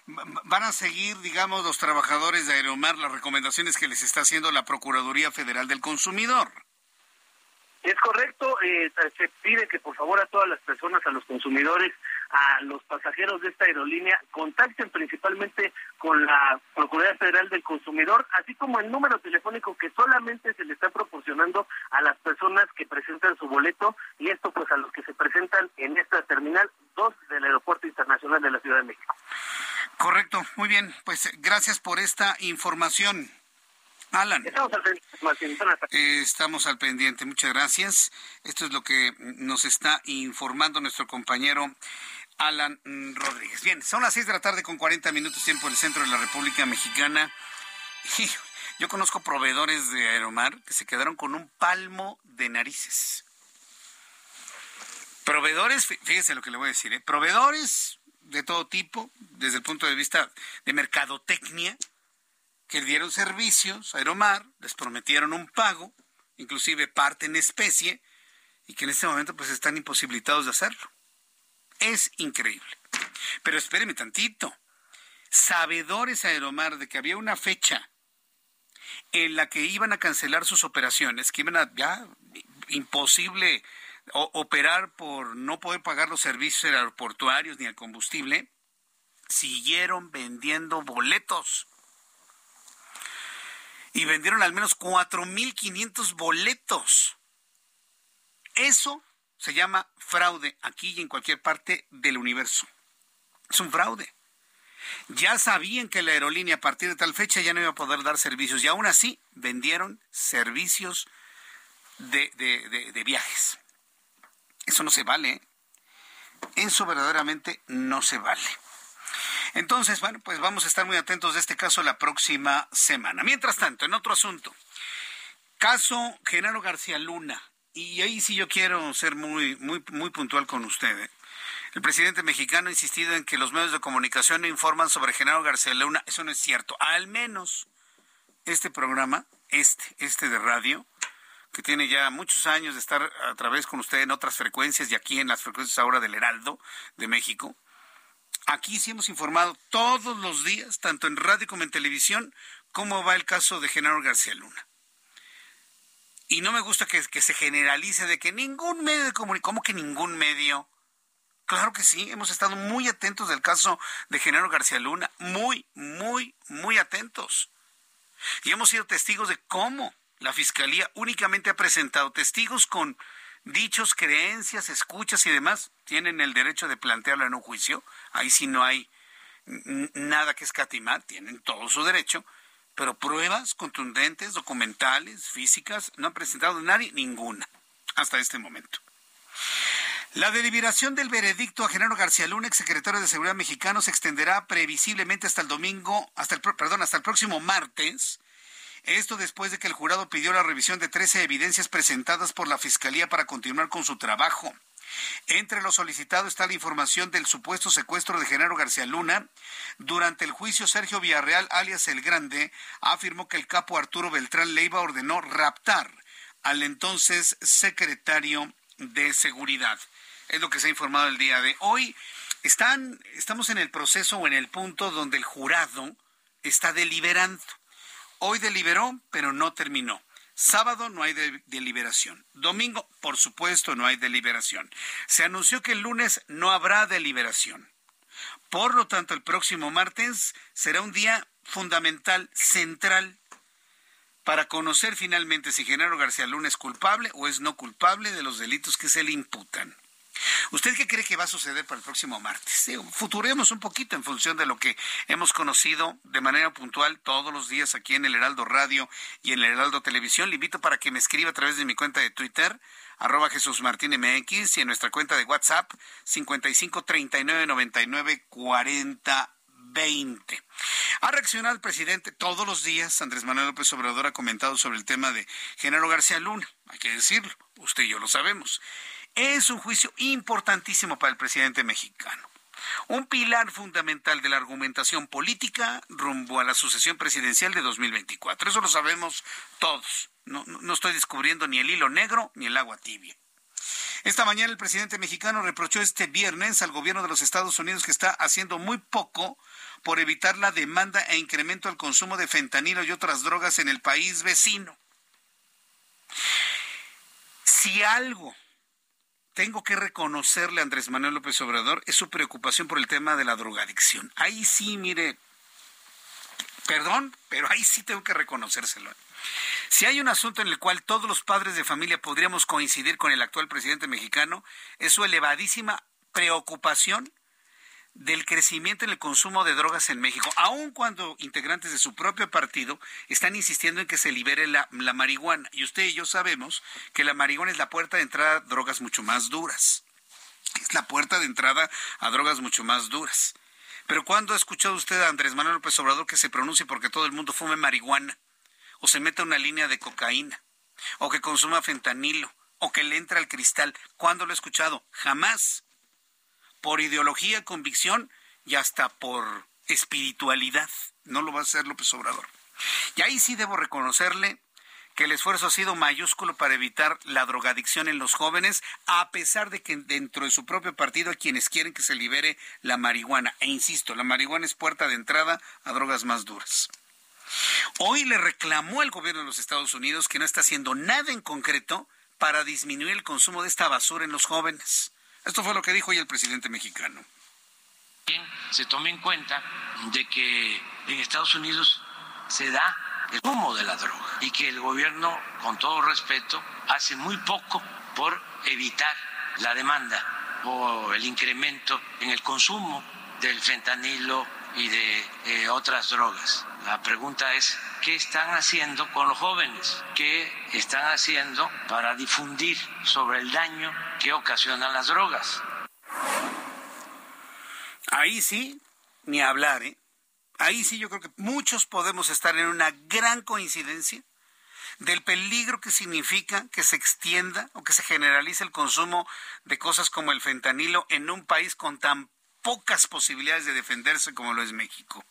van a seguir, digamos, los trabajadores de Aeromar las recomendaciones que les está haciendo la Procuraduría Federal del Consumidor. Es correcto, eh, se pide que por favor a todas las personas, a los consumidores, a los pasajeros de esta aerolínea, contacten principalmente con la Procuraduría Federal del Consumidor, así como el número telefónico que solamente se le está proporcionando a las personas que presentan su boleto, y esto pues a los que se presentan en esta terminal 2 del Aeropuerto Internacional de la Ciudad de México. Correcto, muy bien, pues gracias por esta información. Alan. Estamos al pendiente. Eh, estamos al pendiente, muchas gracias. Esto es lo que nos está informando nuestro compañero Alan Rodríguez. Bien, son las seis de la tarde con 40 minutos tiempo en el centro de la República Mexicana. yo conozco proveedores de Aeromar que se quedaron con un palmo de narices. Proveedores, fíjese lo que le voy a decir, ¿eh? proveedores de todo tipo, desde el punto de vista de mercadotecnia, que dieron servicios a Aeromar, les prometieron un pago, inclusive parte en especie, y que en este momento pues están imposibilitados de hacerlo. Es increíble. Pero espéreme tantito. Sabedores Aeromar de que había una fecha en la que iban a cancelar sus operaciones, que iban a ya imposible operar por no poder pagar los servicios aeroportuarios ni el combustible, siguieron vendiendo boletos y vendieron al menos 4.500 boletos. Eso se llama fraude aquí y en cualquier parte del universo. Es un fraude. Ya sabían que la aerolínea a partir de tal fecha ya no iba a poder dar servicios y aún así vendieron servicios de, de viajes. Eso no se vale. ¿eh? Eso verdaderamente no se vale. Entonces, bueno, pues vamos a estar muy atentos de este caso la próxima semana. Mientras tanto, en otro asunto, caso Genaro García Luna, y ahí sí yo quiero ser muy, muy, muy puntual con usted. ¿eh? El presidente mexicano ha insistido en que los medios de comunicación no informan sobre Genaro García Luna. Eso no es cierto. Al menos este programa, este, este de radio, que tiene ya muchos años de estar a través con usted en otras frecuencias y aquí en las frecuencias ahora del Heraldo de México, Aquí sí hemos informado todos los días, tanto en radio como en televisión, cómo va el caso de Genaro García Luna. Y no me gusta que, se generalice de que ningún medio de comunicación, ¿cómo que ningún medio? Claro que sí, hemos estado muy atentos del caso de Genaro García Luna, muy, muy, muy atentos. Y hemos sido testigos de cómo la Fiscalía únicamente ha presentado testigos con dichos, creencias, escuchas y demás, tienen el derecho de plantearlo en un juicio. Ahí sí no hay nada que escatimar, tienen todo su derecho, pero pruebas contundentes, documentales, físicas, no han presentado nadie ninguna hasta este momento. La deliberación del veredicto a Genaro García Luna, exsecretario de Seguridad mexicano, se extenderá previsiblemente hasta el domingo, hasta el, perdón, hasta el próximo martes, esto después de que el jurado pidió la revisión de 13 evidencias presentadas por la Fiscalía para continuar con su trabajo. Entre lo solicitado está la información del supuesto secuestro de Genaro García Luna. Durante el juicio, Sergio Villarreal, alias El Grande, afirmó que el capo Arturo Beltrán Leiva ordenó raptar al entonces secretario de Seguridad. Es lo que se ha informado el día de hoy. Están, estamos en el proceso o en el punto donde el jurado está deliberando. Hoy deliberó, pero no terminó. Sábado no hay deliberación. Domingo, por supuesto, no hay deliberación. Se anunció que el lunes no habrá deliberación. Por lo tanto, el próximo martes será un día fundamental, central, para conocer finalmente si Genaro García Luna es culpable o es no culpable de los delitos que se le imputan. ¿Usted qué cree que va a suceder para el próximo martes? futuremos un poquito en función de lo que hemos conocido de manera puntual todos los días aquí en el Heraldo Radio y en el Heraldo Televisión. Le invito para que me escriba a través de mi cuenta de Twitter, arroba Jesús Martín MX, y en nuestra cuenta de WhatsApp, 55 39 99 40 20. Ha reaccionado el presidente todos los días. Andrés Manuel López Obrador ha comentado sobre el tema de Genaro García Luna. Hay que decirlo, usted y yo lo sabemos. Es un juicio importantísimo para el presidente mexicano. Un pilar fundamental de la argumentación política rumbo a la sucesión presidencial de 2024. Eso lo sabemos todos. No, no estoy descubriendo ni el hilo negro ni el agua tibia. Esta mañana el presidente mexicano reprochó este viernes al gobierno de los Estados Unidos que está haciendo muy poco por evitar la demanda e incremento al consumo de fentanilo y otras drogas en el país vecino. Si algo tengo que reconocerle a Andrés Manuel López Obrador es su preocupación por el tema de la drogadicción. Ahí sí, mire, perdón, pero ahí sí tengo que reconocérselo. Si hay un asunto en el cual todos los padres de familia podríamos coincidir con el actual presidente mexicano, es su elevadísima preocupación del crecimiento en el consumo de drogas en México, aun cuando integrantes de su propio partido están insistiendo en que se libere la, marihuana. Y usted y yo sabemos que la marihuana es la puerta de entrada a drogas mucho más duras. Es la puerta de entrada a drogas mucho más duras. Pero ¿cuándo ha escuchado usted a Andrés Manuel López Obrador que se pronuncie porque todo el mundo fume marihuana? O se meta una línea de cocaína. O que consuma fentanilo. O que le entra al cristal. ¿Cuándo lo ha escuchado? Jamás por ideología, convicción y hasta por espiritualidad. No lo va a hacer López Obrador. Y ahí sí debo reconocerle que el esfuerzo ha sido mayúsculo para evitar la drogadicción en los jóvenes, a pesar de que dentro de su propio partido hay quienes quieren que se libere la marihuana. E insisto, la marihuana es puerta de entrada a drogas más duras. Hoy le reclamó al gobierno de los Estados Unidos que no está haciendo nada en concreto para disminuir el consumo de esta basura en los jóvenes. Esto fue lo que dijo hoy el presidente mexicano. Se tome en cuenta de que en Estados Unidos se da el humo de la droga y que el gobierno, con todo respeto, hace muy poco por evitar la demanda o el incremento en el consumo del fentanilo y de otras drogas. La pregunta es, ¿qué están haciendo con los jóvenes? ¿Qué están haciendo para difundir sobre el daño que ocasionan las drogas? Ahí sí, ni hablar, ¿eh? Ahí sí yo creo que muchos podemos estar en una gran coincidencia del peligro que significa que se extienda o que se generalice el consumo de cosas como el fentanilo en un país con tan pocas posibilidades de defenderse como lo es México.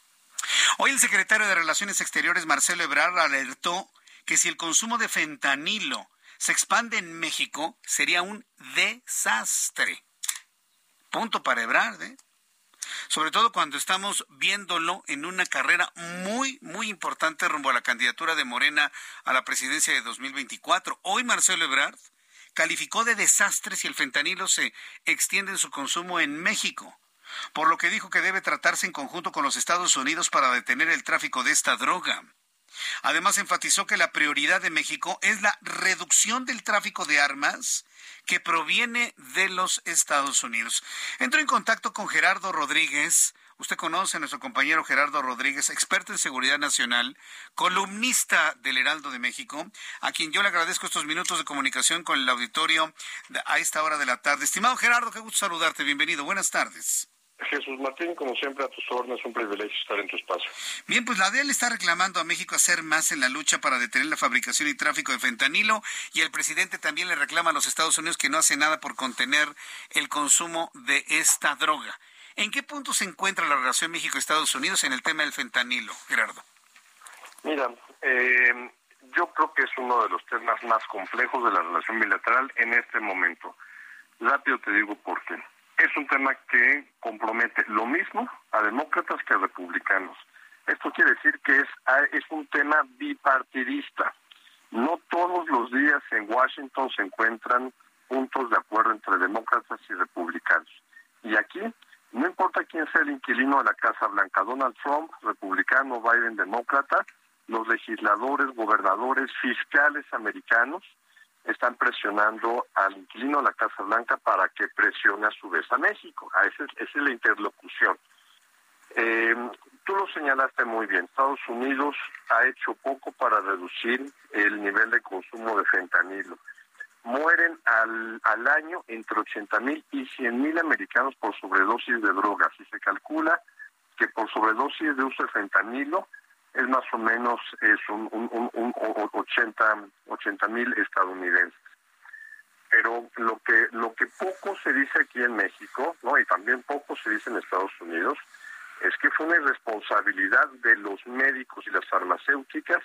Hoy el secretario de Relaciones Exteriores, Marcelo Ebrard, alertó que si el consumo de fentanilo se expande en México, sería un desastre. Punto para Ebrard, ¿eh? Sobre todo cuando estamos viéndolo en una carrera muy, muy importante rumbo a la candidatura de Morena a la presidencia de 2024. Hoy Marcelo Ebrard calificó de desastre si el fentanilo se extiende en su consumo en México por lo que dijo que debe tratarse en conjunto con los Estados Unidos para detener el tráfico de esta droga. Además, enfatizó que la prioridad de México es la reducción del tráfico de armas que proviene de los Estados Unidos. Entró en contacto con Gerardo Rodríguez. Usted conoce a nuestro compañero Gerardo Rodríguez, experto en seguridad nacional, columnista del Heraldo de México, a quien yo le agradezco estos minutos de comunicación con el auditorio a esta hora de la tarde. Estimado Gerardo, qué gusto saludarte. Bienvenido. Buenas tardes. Jesús Martín, como siempre, a tus órdenes, un privilegio estar en tu espacio. Bien, pues la DEA está reclamando a México hacer más en la lucha para detener la fabricación y tráfico de fentanilo y el presidente también le reclama a los Estados Unidos que no hace nada por contener el consumo de esta droga. ¿En qué punto se encuentra la relación México-Estados Unidos en el tema del fentanilo, Gerardo? Mira, eh, yo creo que es uno de los temas más complejos de la relación bilateral en este momento. Rápido te digo por qué es un tema que compromete lo mismo a demócratas que a republicanos. Esto quiere decir que es, ah, es un tema bipartidista. No todos los días en Washington se encuentran puntos de acuerdo entre demócratas y republicanos. Y aquí, no importa quién sea el inquilino de la Casa Blanca, Donald Trump, republicano, Biden, demócrata, los legisladores, gobernadores, fiscales americanos están presionando al inquilino de la Casa Blanca para que presione a su vez a México. A esa, es, la interlocución. Eh, tú lo señalaste muy bien. Estados Unidos ha hecho poco para reducir el nivel de consumo de fentanilo. Mueren al, al año entre 80 mil y 100 mil americanos por sobredosis de drogas y se calcula que por sobredosis de uso de fentanilo es más o menos es un, un, un, 80 mil estadounidenses. Pero lo que lo que poco se dice aquí en México, no y también poco se dice en Estados Unidos, es que fue una irresponsabilidad de los médicos y las farmacéuticas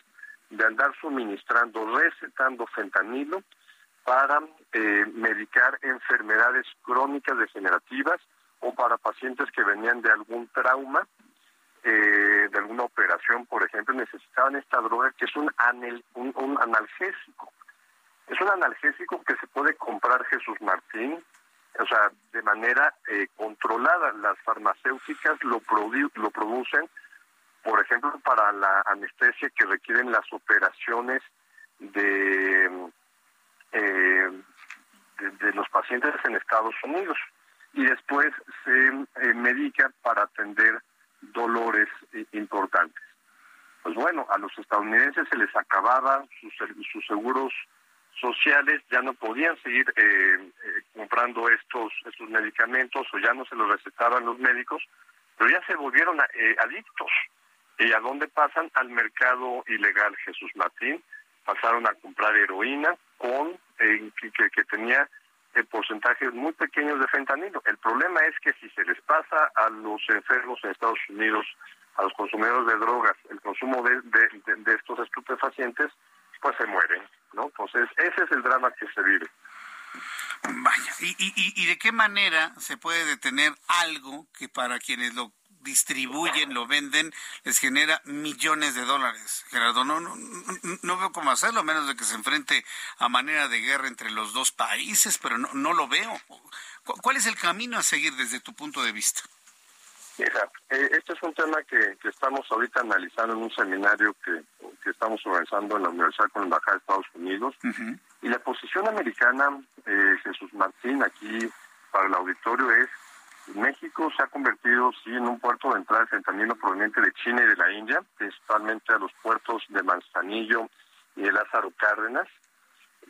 de andar suministrando, recetando fentanilo para eh, medicar enfermedades crónicas degenerativas o para pacientes que venían de algún trauma eh, de alguna operación, por ejemplo, necesitaban esta droga que es un, un, analgésico. Es un analgésico que se puede comprar Jesús Martín, o sea, de manera eh, controlada. Las farmacéuticas lo, lo producen, por ejemplo, para la anestesia que requieren las operaciones de, eh, de, los pacientes en Estados Unidos. Y después se medica para atender dolores importantes. Pues bueno, a los estadounidenses se les acababa sus, seguros sociales, ya no podían seguir eh, eh, comprando estos, estos medicamentos o ya no se los recetaban los médicos, pero ya se volvieron eh, adictos. ¿Y a dónde pasan? Al mercado ilegal Jesús Martín. Pasaron a comprar heroína con que, que tenía porcentajes muy pequeños de fentanilo. El problema es que si se les pasa a los enfermos en Estados Unidos, a los consumidores de drogas, el consumo de, de, estos estupefacientes, pues se mueren, ¿no? Entonces, ese es el drama que se vive. Vaya, ¿y, y, y de qué manera se puede detener algo que para quienes lo distribuyen, lo venden, les genera millones de dólares. Gerardo, no, no, no veo cómo hacerlo, a menos de que se enfrente a manera de guerra entre los dos países, pero no, no lo veo. ¿Cuál es el camino a seguir desde tu punto de vista? Mira, eh, este es un tema que, que, estamos ahorita analizando en un seminario que, que, estamos organizando en la Universidad con la Embajada de Estados Unidos. Y la posición americana, eh, Jesús Martín, aquí para el auditorio es México se ha convertido, sí, en un puerto de entrada de fentanilo proveniente de China y de la India, principalmente a los puertos de Manzanillo y de Lázaro Cárdenas.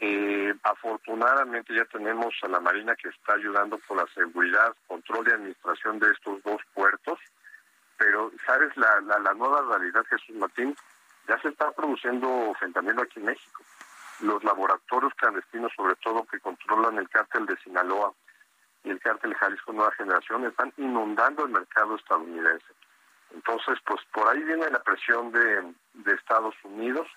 Eh, afortunadamente ya tenemos a la Marina que está ayudando con la seguridad, control y administración de estos dos puertos, pero, ¿sabes? La, la, nueva realidad, Jesús Martín, ya se está produciendo fentanilo aquí en México. Los laboratorios clandestinos, sobre todo, que controlan el cártel de Sinaloa, y el cártel Jalisco Nueva Generación están inundando el mercado estadounidense. Entonces, pues por ahí viene la presión de, Estados Unidos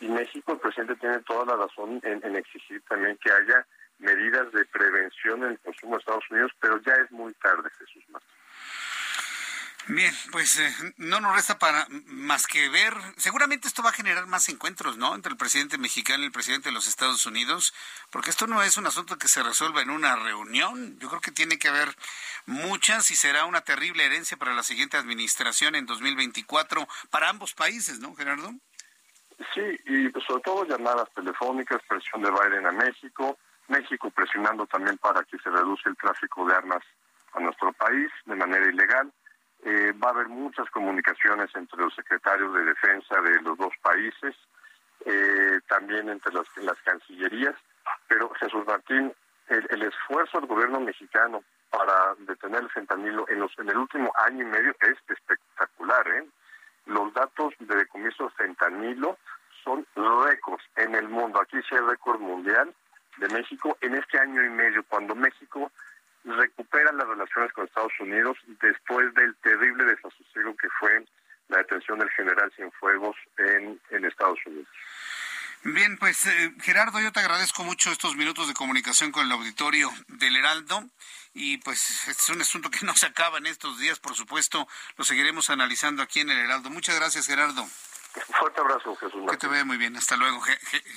y México, el presidente tiene toda la razón en, exigir también que haya medidas de prevención en el consumo de Estados Unidos, pero ya es muy tarde, Jesús Martín. Bien, pues eh, no nos resta para más que ver. Seguramente esto va a generar más encuentros, ¿no? Entre el presidente mexicano y el presidente de los Estados Unidos, porque esto no es un asunto que se resuelva en una reunión. Yo creo que tiene que haber muchas y será una terrible herencia para la siguiente administración en 2024 para ambos países, ¿no, Gerardo? Sí, y pues sobre todo llamadas telefónicas, presión de Biden a México, México presionando también para que se reduzca el tráfico de armas a nuestro país de manera ilegal eh, va a haber muchas comunicaciones entre los secretarios de defensa de los dos países, eh, también entre las, cancillerías, pero Jesús Martín, el, esfuerzo del gobierno mexicano para detener el fentanilo en, los, en el último año y medio es espectacular. ¿eh? Los datos de decomiso de fentanilo son récords en el mundo. Aquí sí hay récord mundial de México en este año y medio, cuando México recupera las relaciones con Estados Unidos después del terrible desasosiego que fue la detención del general Cienfuegos en, en Estados Unidos. Bien, pues eh, Gerardo, yo te agradezco mucho estos minutos de comunicación con el auditorio del Heraldo y pues es un asunto que no se acaba en estos días, por supuesto, lo seguiremos analizando aquí en el Heraldo. Muchas gracias, Gerardo. Fuerte abrazo, Jesús. Que te vea muy bien. Hasta luego.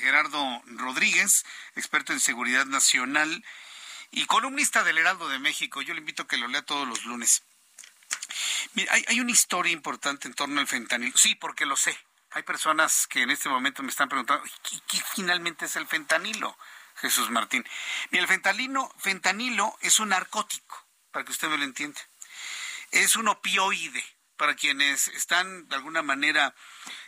Gerardo Rodríguez, experto en seguridad nacional y columnista del Heraldo de México. Yo le invito a que lo lea todos los lunes. Mira, hay, una historia importante en torno al fentanilo. Sí, porque lo sé. Hay personas que en este momento me están preguntando, ¿qué, finalmente es el fentanilo, Jesús Martín? Mira, el fentanilo, fentanilo es un narcótico, para que usted me lo entienda. Es un opioide para quienes están de alguna manera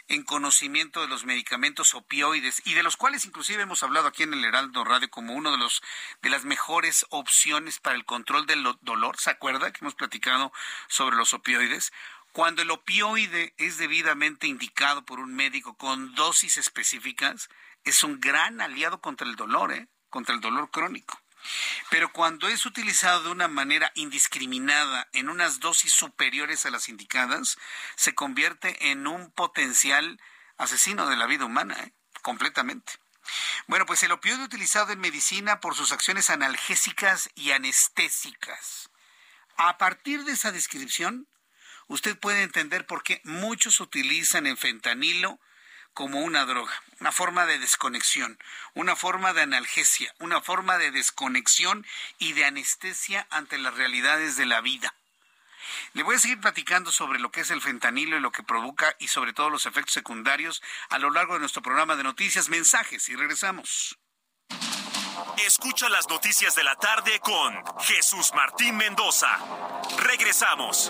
en conocimiento de los medicamentos opioides y de los cuales inclusive hemos hablado aquí en el Heraldo Radio como uno de los de las mejores opciones para el control del dolor. ¿Se acuerda que hemos platicado sobre los opioides? Cuando el opioide es debidamente indicado por un médico con dosis específicas, es un gran aliado contra el dolor, ¿eh? contra el dolor crónico. Pero cuando es utilizado de una manera indiscriminada en unas dosis superiores a las indicadas, se convierte en un potencial asesino de la vida humana, ¿eh? completamente. Bueno, pues el opioide utilizado en medicina por sus acciones analgésicas y anestésicas. A partir de esa descripción, usted puede entender por qué muchos utilizan el fentanilo como una droga, una forma de desconexión, una forma de analgesia, una forma de desconexión y de anestesia ante las realidades de la vida. Le voy a seguir platicando sobre lo que es el fentanilo y lo que provoca y sobre todo los efectos secundarios a lo largo de nuestro programa de noticias, mensajes y regresamos. Escucha las noticias de la tarde con Jesús Martín Mendoza. Regresamos.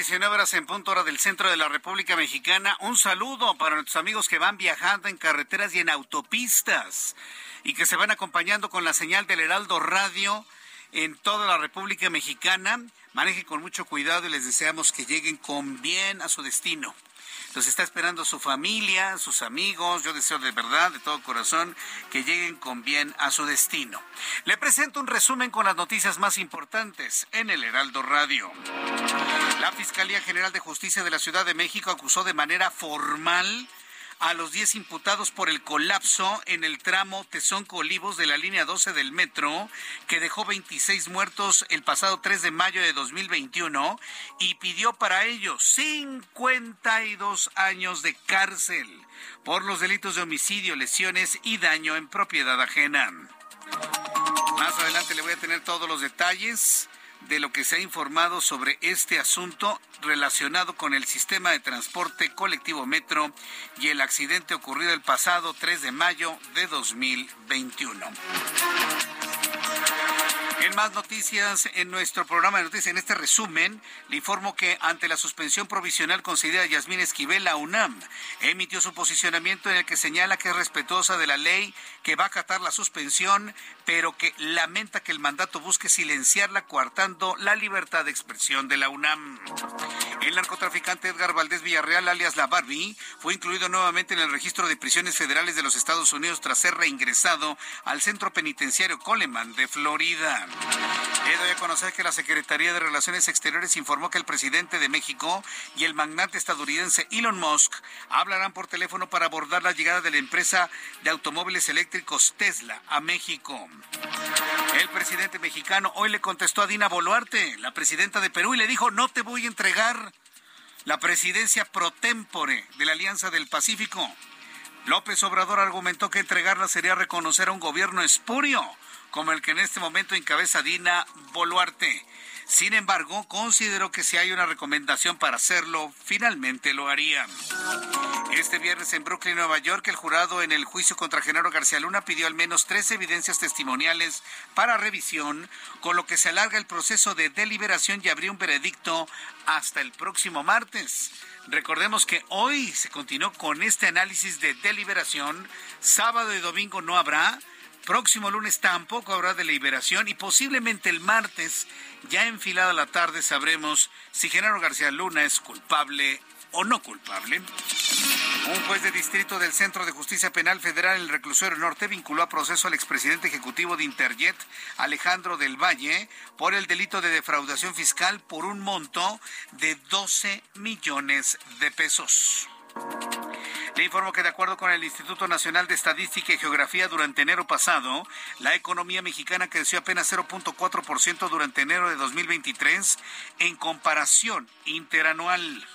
19 horas en punto hora del centro de la República Mexicana. Un saludo para nuestros amigos que van viajando en carreteras y en autopistas y que se van acompañando con la señal del Heraldo Radio en toda la República Mexicana. Manejen con mucho cuidado y les deseamos que lleguen con bien a su destino. Los está esperando su familia, sus amigos. Yo deseo de verdad, de todo corazón, que lleguen con bien a su destino. Le presento un resumen con las noticias más importantes en el Heraldo Radio. La Fiscalía General de Justicia de la Ciudad de México acusó de manera formal a los 10 imputados por el colapso en el tramo Tezonco-Olivos de la línea 12 del metro, que dejó 26 muertos el pasado 3 de mayo de 2021 y pidió para ellos 52 años de cárcel por los delitos de homicidio, lesiones y daño en propiedad ajena. Más adelante le voy a tener todos los detalles de lo que se ha informado sobre este asunto relacionado con el sistema de transporte colectivo Metro y el accidente ocurrido el pasado 3 de mayo de 2021. En más noticias, en nuestro programa de noticias, en este resumen, le informo que ante la suspensión provisional concedida a Yasmín Esquivel, la UNAM emitió su posicionamiento en el que señala que es respetuosa de la ley, que va a acatar la suspensión, pero que lamenta que el mandato busque silenciarla, coartando la libertad de expresión de la UNAM. El narcotraficante Edgar Valdés Villarreal, alias La Barbie, fue incluido nuevamente en el registro de prisiones federales de los Estados Unidos tras ser reingresado al centro penitenciario Coleman de Florida. He doy a conocer que la Secretaría de Relaciones Exteriores informó que el presidente de México y el magnate estadounidense Elon Musk hablarán por teléfono para abordar la llegada de la empresa de automóviles eléctricos Tesla a México. El presidente mexicano hoy le contestó a Dina Boluarte, la presidenta de Perú, y le dijo, no te voy a entregar la presidencia pro tempore de la Alianza del Pacífico. López Obrador argumentó que entregarla sería reconocer a un gobierno espurio como el que en este momento encabeza Dina Boluarte. Sin embargo, considero que si hay una recomendación para hacerlo, finalmente lo haría. Este viernes en Brooklyn, Nueva York, el jurado en el juicio contra Genaro García Luna pidió al menos tres evidencias testimoniales para revisión, con lo que se alarga el proceso de deliberación y abrió un veredicto hasta el próximo martes. Recordemos que hoy se continuó con este análisis de deliberación. Sábado y domingo no habrá. Próximo lunes tampoco habrá deliberación y posiblemente el martes, ya enfilada la tarde, sabremos si Genaro García Luna es culpable o no culpable. Un juez de distrito del Centro de Justicia Penal Federal en el Reclusorio Norte vinculó a proceso al expresidente ejecutivo de Interjet, Alejandro del Valle, por el delito de defraudación fiscal por un monto de 12 millones de pesos. Le informo que de acuerdo con el Instituto Nacional de Estadística y Geografía durante enero pasado, la economía mexicana creció apenas 0.4% durante enero de 2023 en comparación interanual.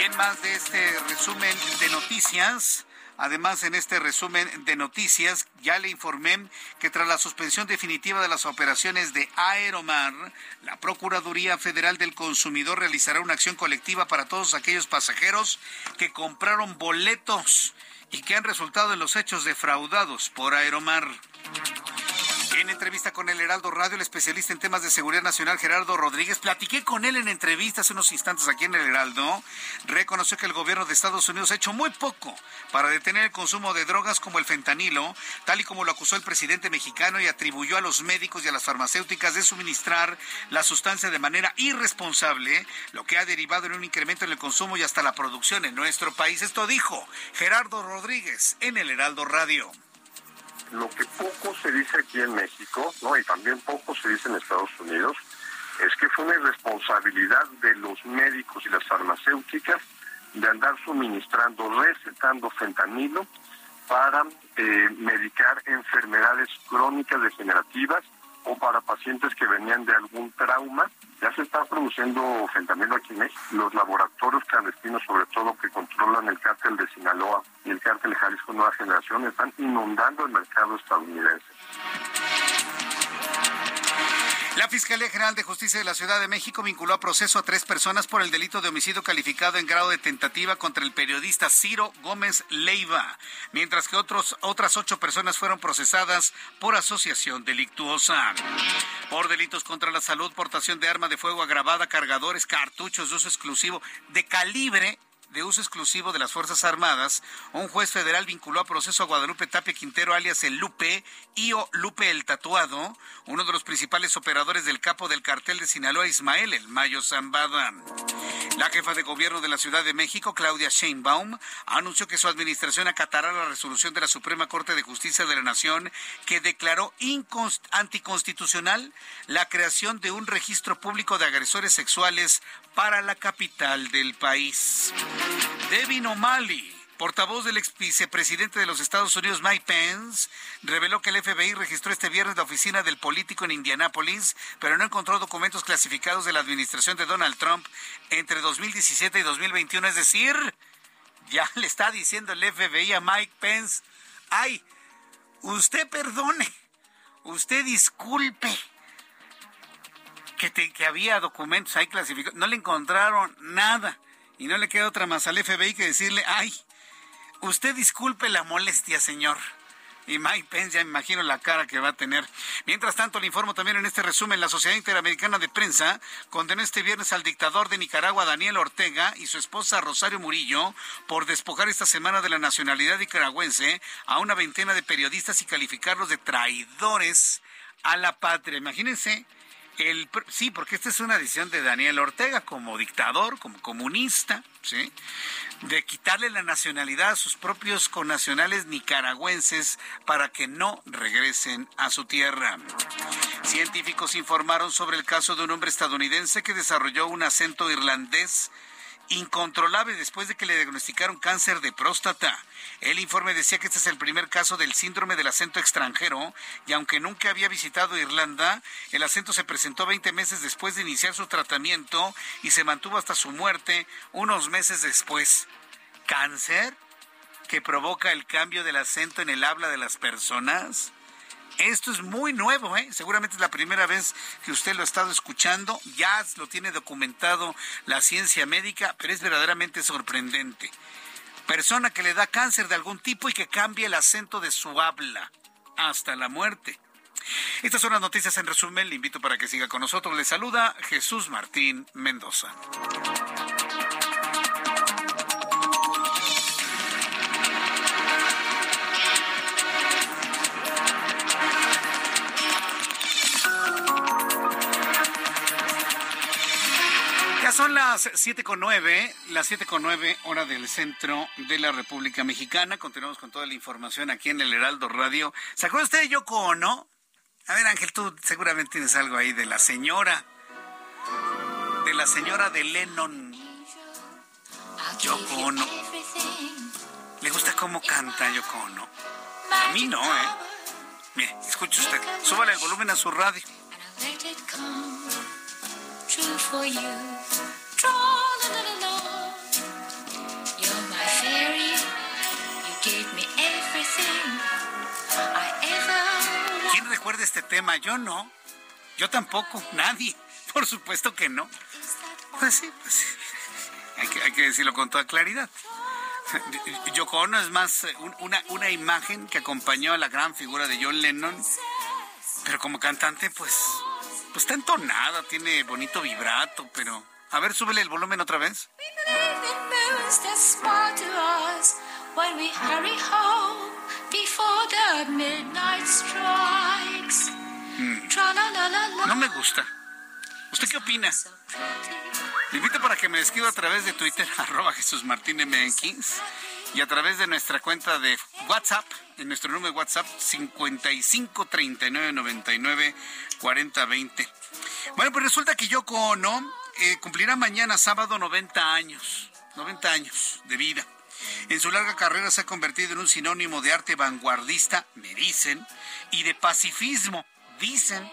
Y en más de este resumen de noticias, Además, en este resumen de noticias, ya le informé que tras la suspensión definitiva de las operaciones de Aeromar, la Procuraduría Federal del Consumidor realizará una acción colectiva para todos aquellos pasajeros que compraron boletos y que han resultado en los hechos defraudados por Aeromar. En entrevista con el Heraldo Radio, el especialista en temas de seguridad nacional Gerardo Rodríguez, platiqué con él en entrevista hace unos instantes aquí en el Heraldo, reconoció que el gobierno de Estados Unidos ha hecho muy poco para detener el consumo de drogas como el fentanilo, tal y como lo acusó el presidente mexicano y atribuyó a los médicos y a las farmacéuticas de suministrar la sustancia de manera irresponsable, lo que ha derivado en un incremento en el consumo y hasta la producción en nuestro país. Esto dijo Gerardo Rodríguez en el Heraldo Radio lo que poco se dice aquí en México, ¿no? y también poco se dice en Estados Unidos, es que fue una irresponsabilidad de los médicos y las farmacéuticas de andar suministrando, recetando fentanilo para eh, medicar enfermedades crónicas degenerativas o para pacientes que venían de algún trauma. Ya se está produciendo fentanilo aquí en México. Los laboratorios clandestinos, sobre todo que controlan el cártel de Sinaloa y el cártel Jalisco Nueva Generación, están inundando el mercado estadounidense. La Fiscalía General de Justicia de la Ciudad de México vinculó a proceso a tres personas por el delito de homicidio calificado en grado de tentativa contra el periodista Ciro Gómez Leiva, mientras que otros, otras ocho personas fueron procesadas por asociación delictuosa. Por delitos contra la salud, portación de arma de fuego agravada, cargadores, cartuchos de uso exclusivo de calibre de uso exclusivo de las Fuerzas Armadas, un juez federal vinculó a proceso a Guadalupe Tapia Quintero, alias el Lupe, y o Lupe el Tatuado, uno de los principales operadores del capo del cartel de Sinaloa, Ismael El Mayo Zambada. La jefa de gobierno de la Ciudad de México, Claudia Sheinbaum, anunció que su administración acatará la resolución de la Suprema Corte de Justicia de la Nación que declaró anticonstitucional la creación de un registro público de agresores sexuales para la capital del país. Devin O'Malley, portavoz del ex vicepresidente de los Estados Unidos Mike Pence, reveló que el FBI registró este viernes la oficina del político en Indianápolis, pero no encontró documentos clasificados de la administración de Donald Trump entre 2017 y 2021. Es decir, ya le está diciendo el FBI a Mike Pence, ay, usted perdone, usted disculpe que, que había documentos ahí clasificados. No le encontraron nada. Y no le queda otra más al FBI que decirle, ay, usted disculpe la molestia, señor. Y Mike Pence, ya me imagino la cara que va a tener. Mientras tanto, le informo también en este resumen, la Sociedad Interamericana de Prensa condenó este viernes al dictador de Nicaragua, Daniel Ortega, y su esposa Rosario Murillo por despojar esta semana de la nacionalidad nicaragüense a una veintena de periodistas y calificarlos de traidores a la patria. Imagínense el, sí, porque esta es una decisión de Daniel Ortega como dictador, como comunista, de quitarle la nacionalidad a sus propios connacionales nicaragüenses para que no regresen a su tierra. Científicos informaron sobre el caso de un hombre estadounidense que desarrolló un acento irlandés incontrolable después de que le diagnosticaron cáncer de próstata. El informe decía que este es el primer caso del síndrome del acento extranjero y aunque nunca había visitado Irlanda, el acento se presentó 20 meses después de iniciar su tratamiento y se mantuvo hasta su muerte unos meses después. ¿Cáncer? ¿Que provoca el cambio del acento en el habla de las personas? Esto es muy nuevo, ¿eh? seguramente es la primera vez que usted lo ha estado escuchando, ya lo tiene documentado la ciencia médica, pero es verdaderamente sorprendente. Persona que le da cáncer de algún tipo y que cambia el acento de su habla hasta la muerte. Estas son las noticias en resumen, le invito para que siga con nosotros. Le saluda Jesús Martín Mendoza. Son las siete con nueve, las siete con nueve hora del centro de la República Mexicana. Continuamos con toda la información aquí en el Heraldo Radio. ¿Se acuerda usted de Yoko Ono? A ver, Ángel, tú seguramente tienes algo ahí de la señora. De la señora de Lennon. Yoko Ono. ¿Le gusta cómo canta Yoko Ono? A mí no, ¿eh? Mire, escuche usted. Súbale el volumen a su radio. ¿Quién recuerda este tema? Yo no. Yo tampoco. Nadie. Por supuesto que no. Pues sí, pues sí. Hay que, decirlo con toda claridad. Yoko Ono es más una, una imagen que acompañó a la gran figura de John Lennon, pero como cantante, pues pues está entonada, tiene bonito vibrato, pero... A ver, súbele el volumen otra vez. No me gusta. ¿Usted qué opina? Le invito para que me escriba a través de Twitter, arroba Jesús Martín MX, y a través de nuestra cuenta de WhatsApp, en nuestro número de WhatsApp 55 39 99 40 20. Bueno, pues resulta que Yoko Ono eh, cumplirá mañana sábado 90 años, 90 años de vida. En su larga carrera se ha convertido en un sinónimo de arte vanguardista, me dicen, y de pacifismo, dicen.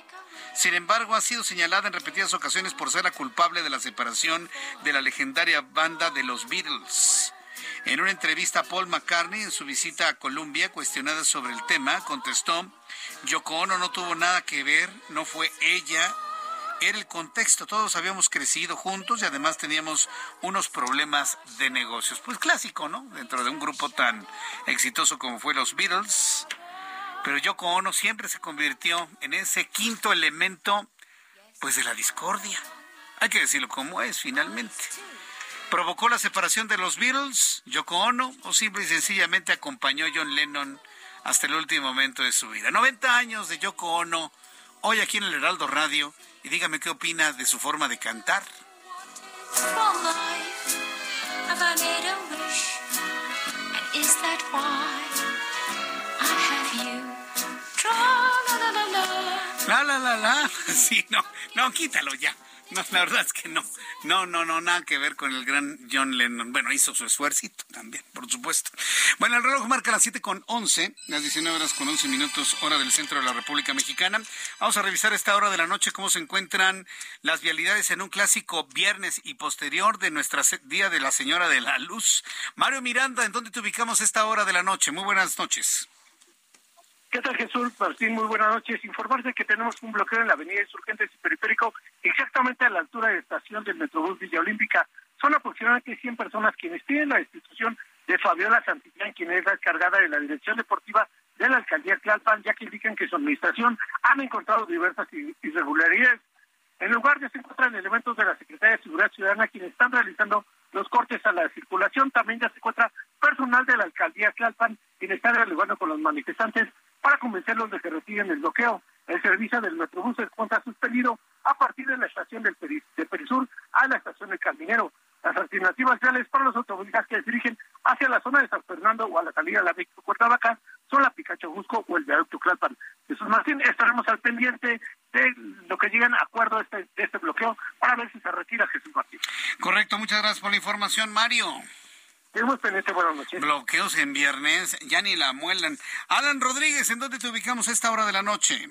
Sin embargo, ha sido señalada en repetidas ocasiones por ser la culpable de la separación de la legendaria banda de los Beatles. En una entrevista a Paul McCartney en su visita a Colombia, cuestionada sobre el tema, contestó, Yoko Ono no tuvo nada que ver, no fue ella, era el contexto, todos habíamos crecido juntos y además teníamos unos problemas de negocios. Pues clásico, ¿no? Dentro de un grupo tan exitoso como fue los Beatles. Pero Yoko Ono siempre se convirtió en ese quinto elemento, pues de la discordia. Hay que decirlo como es, finalmente provocó la separación de los Beatles, Yoko Ono, o simple y sencillamente acompañó a John Lennon hasta el último momento de su vida. 90 años de Yoko Ono, hoy aquí en el Heraldo Radio, y dígame qué opina de su forma de cantar. La la la la, sí, no, no, quítalo ya. No, la verdad es que no. No, no, no, nada que ver con el gran John Lennon. Bueno, hizo su esfuerzo también, por supuesto. Bueno, el reloj marca las 7 con 11, las 19 horas con 11 minutos, hora del centro de la República Mexicana. Vamos a revisar esta hora de la noche cómo se encuentran las vialidades en un clásico viernes y posterior de nuestra Día de la Señora de la Luz. Mario Miranda, ¿en dónde te ubicamos esta hora de la noche? Muy buenas noches. ¿Qué tal Jesús Martín? Muy buenas noches. Informarse que tenemos un bloqueo en la avenida Insurgentes y Periférico, exactamente a la altura de la estación del Metrobús Villa Olímpica. Son aproximadamente 100 personas quienes tienen la institución de Fabiola Santillán, quien es la encargada de la dirección deportiva de la alcaldía Tlalpan, ya que indican que su administración han encontrado diversas irregularidades. En lugar de se encuentran elementos de la Secretaría de Seguridad Ciudadana quienes están realizando los cortes a la circulación. También ya se encuentra personal de la alcaldía Tlalpan quien está dialogando con los manifestantes para convencerlos de que retiren el bloqueo. El servicio del Metrobús se encuentra suspendido a partir de la estación del de Perisur a la estación del Caminero. Las alternativas reales para los automovilistas que se dirigen hacia la zona de San Fernando o a la salida de la México Vaca son la Picacho Jusco o el viaducto Tlalpan. Jesús Martín, estaremos al pendiente de lo que llegan a acuerdo de este, de este bloqueo para ver si se retira Jesús Martín. Correcto, muchas gracias por la información, Mario. Tenemos pendiente, buenas noches. Bloqueos en viernes, ya ni la muelan. Alan Rodríguez, ¿en dónde te ubicamos a esta hora de la noche?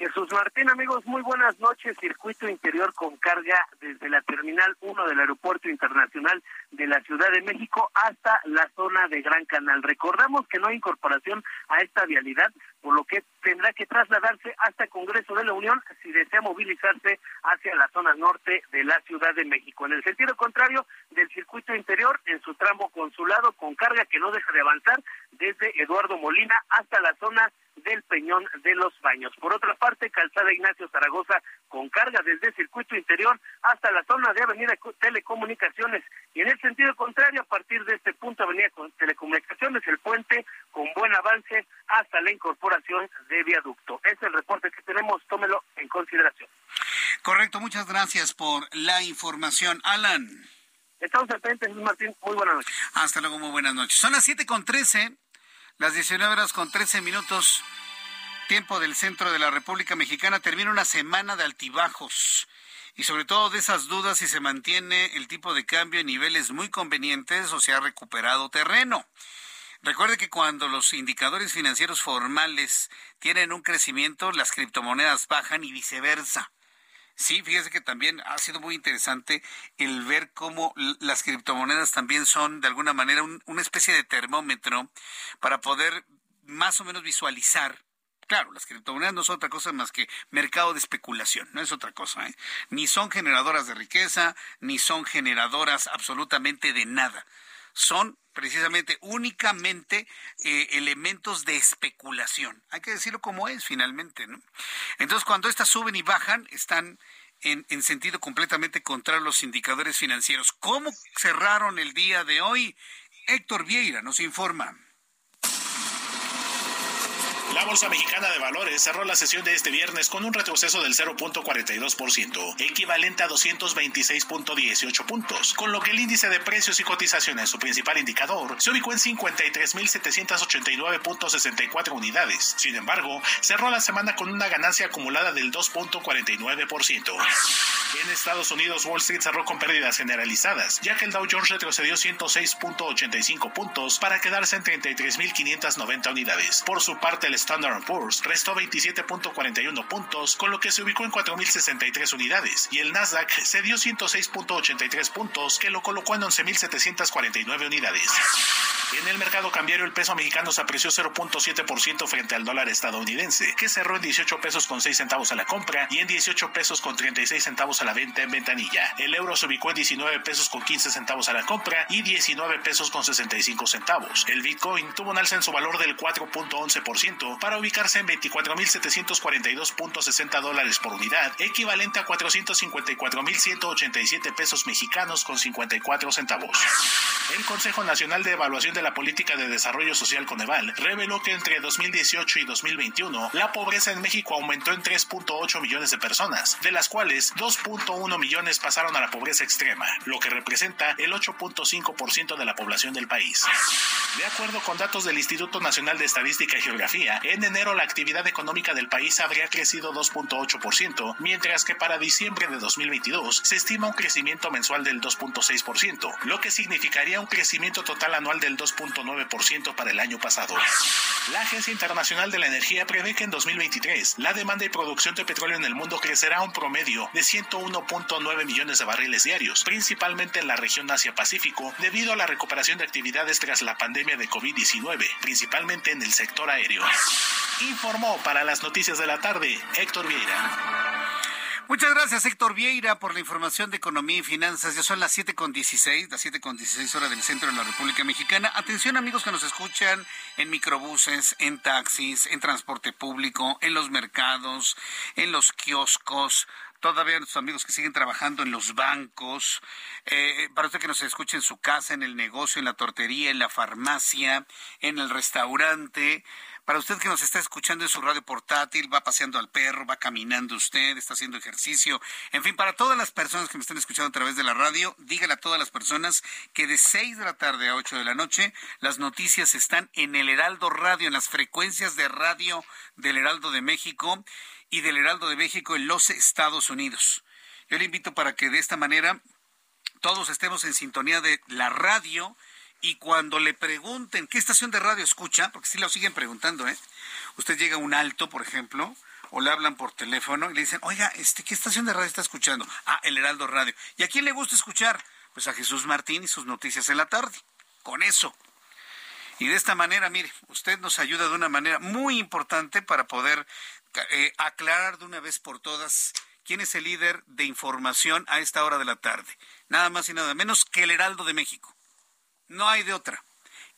Jesús Martín, amigos, muy buenas noches. Circuito interior con carga desde la Terminal 1 del Aeropuerto Internacional de la Ciudad de México hasta la zona de Gran Canal. Recordamos que no hay incorporación a esta vialidad, por lo que tendrá que trasladarse hasta Congreso de la Unión si desea movilizarse hacia la zona norte de la Ciudad de México. En el sentido contrario del circuito interior, en su tramo consulado con carga que no deja de avanzar desde Eduardo Molina hasta la zona del Peñón de los Baños. Por otra parte, Calzada Ignacio Zaragoza con carga desde el circuito interior hasta la zona de Avenida Telecomunicaciones. Y en el sentido contrario, a partir de este punto, Avenida Telecomunicaciones, el puente con buen avance hasta la incorporación de viaducto. Es el reporte que tenemos, tómelo en consideración. Correcto, muchas gracias por la información. Alan. Estamos pendiente, Martín. Muy buenas noches. Hasta luego, muy buenas noches. Son las siete con trece. Las 19 horas con 13 minutos, tiempo del centro de la República Mexicana, termina una semana de altibajos y sobre todo de esas dudas si se mantiene el tipo de cambio en niveles muy convenientes o se ha recuperado terreno. Recuerde que cuando los indicadores financieros formales tienen un crecimiento, las criptomonedas bajan y viceversa. Sí, fíjese que también ha sido muy interesante el ver cómo las criptomonedas también son de alguna manera una especie de termómetro para poder más o menos visualizar Claro, las criptomonedas no son otra cosa más que mercado de especulación, no es otra cosa. ¿eh? Ni son generadoras de riqueza, ni son generadoras absolutamente de nada. Son precisamente únicamente eh, elementos de especulación. Hay que decirlo como es finalmente, ¿no? Entonces, cuando estas suben y bajan, están en, en, sentido completamente contrario a los indicadores financieros. ¿Cómo cerraron el día de hoy? Héctor Vieira nos informa. La Bolsa Mexicana de Valores cerró la sesión de este viernes con un retroceso del 0.42%, equivalente a 226.18 puntos, con lo que el índice de precios y cotizaciones, su principal indicador, se ubicó en 53.789.64 unidades. Sin embargo, cerró la semana con una ganancia acumulada del 2.49%. En Estados Unidos, Wall Street cerró con pérdidas generalizadas, ya que el Dow Jones retrocedió 106.85 puntos para quedarse en 33.590 unidades. Por su parte, el Standard Poor's restó 27.41 puntos, con lo que se ubicó en 4.063 unidades, y el Nasdaq cedió 106.83 puntos, que lo colocó en 11.749 unidades. En el mercado cambiario el peso mexicano se apreció 0.7% frente al dólar estadounidense, que cerró en 18 pesos con 6 centavos a la compra y en 18 pesos con 36 centavos a la venta en ventanilla. El euro se ubicó en 19 pesos con 15 centavos a la compra y 19 pesos con 65 centavos. El Bitcoin tuvo un alza en su valor del 4.11% para ubicarse en 24.742.60 dólares por unidad, equivalente a 454.187 pesos mexicanos con 54 centavos. El Consejo Nacional de Evaluación de la Política de Desarrollo Social Coneval reveló que entre 2018 y 2021 la pobreza en México aumentó en 3.8 millones de personas, de las cuales 2.1 millones pasaron a la pobreza extrema, lo que representa el 8.5% de la población del país. De acuerdo con datos del Instituto Nacional de Estadística y Geografía, en enero la actividad económica del país habría crecido 2.8%, mientras que para diciembre de 2022 se estima un crecimiento mensual del 2.6%, lo que significaría un crecimiento total anual del 2.9% para el año pasado. La Agencia Internacional de la Energía prevé que en 2023 la demanda y producción de petróleo en el mundo crecerá a un promedio de 101.9 millones de barriles diarios, principalmente en la región Asia-Pacífico, debido a la recuperación de actividades tras la pandemia de COVID-19, principalmente en el sector aéreo. Informó para las noticias de la tarde Héctor Vieira. Muchas gracias, Héctor Vieira, por la información de economía y finanzas. Ya son las 7.16, las 7.16 horas del centro de la República Mexicana. Atención, amigos que nos escuchan en microbuses, en taxis, en transporte público, en los mercados, en los kioscos, todavía nuestros amigos que siguen trabajando en los bancos, eh, para usted que nos escuche en su casa, en el negocio, en la tortería, en la farmacia, en el restaurante, para usted que nos está escuchando en su radio portátil, va paseando al perro, va caminando usted, está haciendo ejercicio, en fin, para todas las personas que me están escuchando a través de la radio, dígale a todas las personas que de 6 de la tarde a 8 de la noche las noticias están en el Heraldo Radio, en las frecuencias de radio del Heraldo de México y del Heraldo de México en los Estados Unidos. Yo le invito para que de esta manera todos estemos en sintonía de la radio y cuando le pregunten qué estación de radio escucha, porque si lo siguen preguntando, ¿eh? Usted llega a un alto, por ejemplo, o le hablan por teléfono y le dicen, oiga, este, ¿qué estación de radio está escuchando? Ah, el Heraldo Radio. ¿Y a quién le gusta escuchar? Pues a Jesús Martín y sus noticias en la tarde. Con eso. Y de esta manera, mire, usted nos ayuda de una manera muy importante para poder eh, aclarar de una vez por todas quién es el líder de información a esta hora de la tarde. Nada más y nada menos que el Heraldo de México. No hay de otra.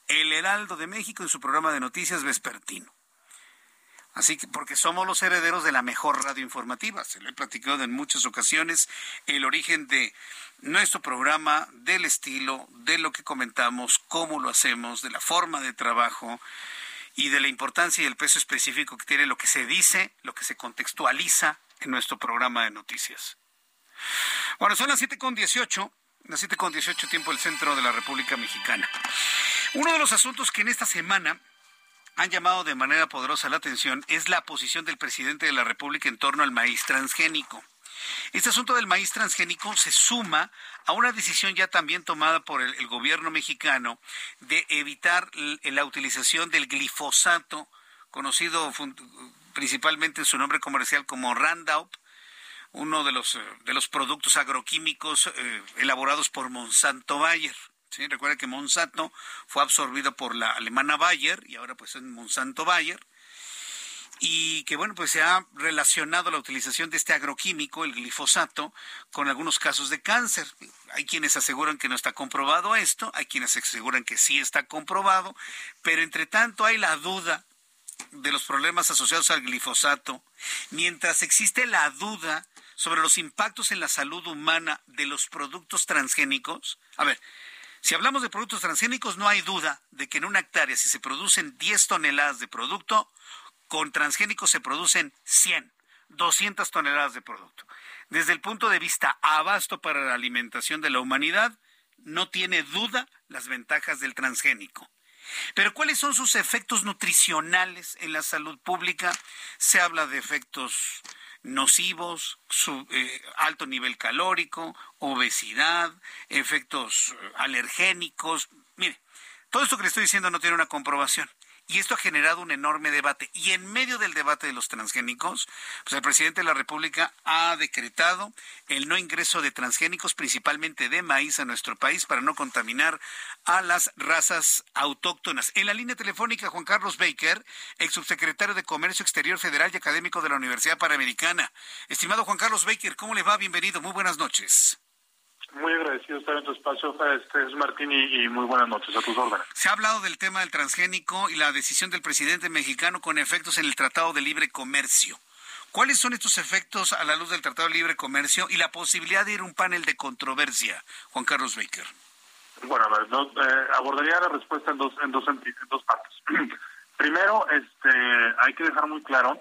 El Heraldo de México en su programa de noticias vespertino. Así que, porque somos los herederos de la mejor radio informativa. Se lo he platicado en muchas ocasiones el origen de nuestro programa, del estilo, de lo que comentamos, cómo lo hacemos, de la forma de trabajo y de la importancia y el peso específico que tiene lo que se dice, lo que se contextualiza en nuestro programa de noticias. Bueno, son las 7.18 las 7 con 18 tiempo del centro de la República Mexicana. Uno de los asuntos que en esta semana han llamado de manera poderosa la atención es la posición del presidente de la República en torno al maíz transgénico. Este asunto del maíz transgénico se suma a una decisión ya también tomada por el, el gobierno mexicano de evitar la utilización del glifosato, conocido principalmente en su nombre comercial como Roundup, uno de los, eh, de los productos agroquímicos eh, elaborados por Monsanto Bayer. ¿sí? Recuerda que Monsanto fue absorbido por la alemana Bayer y ahora pues es Monsanto Bayer. Y que bueno, pues se ha relacionado la utilización de este agroquímico, el glifosato, con algunos casos de cáncer. Hay quienes aseguran que no está comprobado esto, hay quienes aseguran que sí está comprobado, pero entre tanto hay la duda de los problemas asociados al glifosato, mientras existe la duda sobre los impactos en la salud humana de los productos transgénicos? A ver, si hablamos de productos transgénicos, no hay duda de que en una hectárea, si se producen 10 toneladas de producto, con transgénicos se producen 100, 200 toneladas de producto. Desde el punto de vista abasto para la alimentación de la humanidad, no tiene duda las ventajas del transgénico. Pero ¿cuáles son sus efectos nutricionales en la salud pública? Se habla de efectos nocivos, su, eh, alto nivel calórico, obesidad, efectos eh, alergénicos. Mire, todo esto que le estoy diciendo no tiene una comprobación. Y esto ha generado un enorme debate. Y en medio del debate de los transgénicos, pues el presidente de la República ha decretado el no ingreso de transgénicos, principalmente de maíz, a nuestro país para no contaminar a las razas autóctonas. En la línea telefónica, Juan Carlos Baker, ex subsecretario de Comercio Exterior Federal y académico de la Universidad Panamericana. Estimado Juan Carlos Baker, ¿cómo le va? Bienvenido. Muy buenas noches. Muy agradecido estar en tu espacio, este, es Martín, y, muy buenas noches a tus órdenes. Se ha hablado del tema del transgénico y la decisión del presidente mexicano con efectos en el Tratado de Libre Comercio. ¿Cuáles son estos efectos a la luz del Tratado de Libre Comercio y la posibilidad de ir a un panel de controversia, Juan Carlos Baker? Bueno, a ver, eh, abordaría la respuesta en dos, en dos, en dos partes. Primero, este, hay que dejar muy claro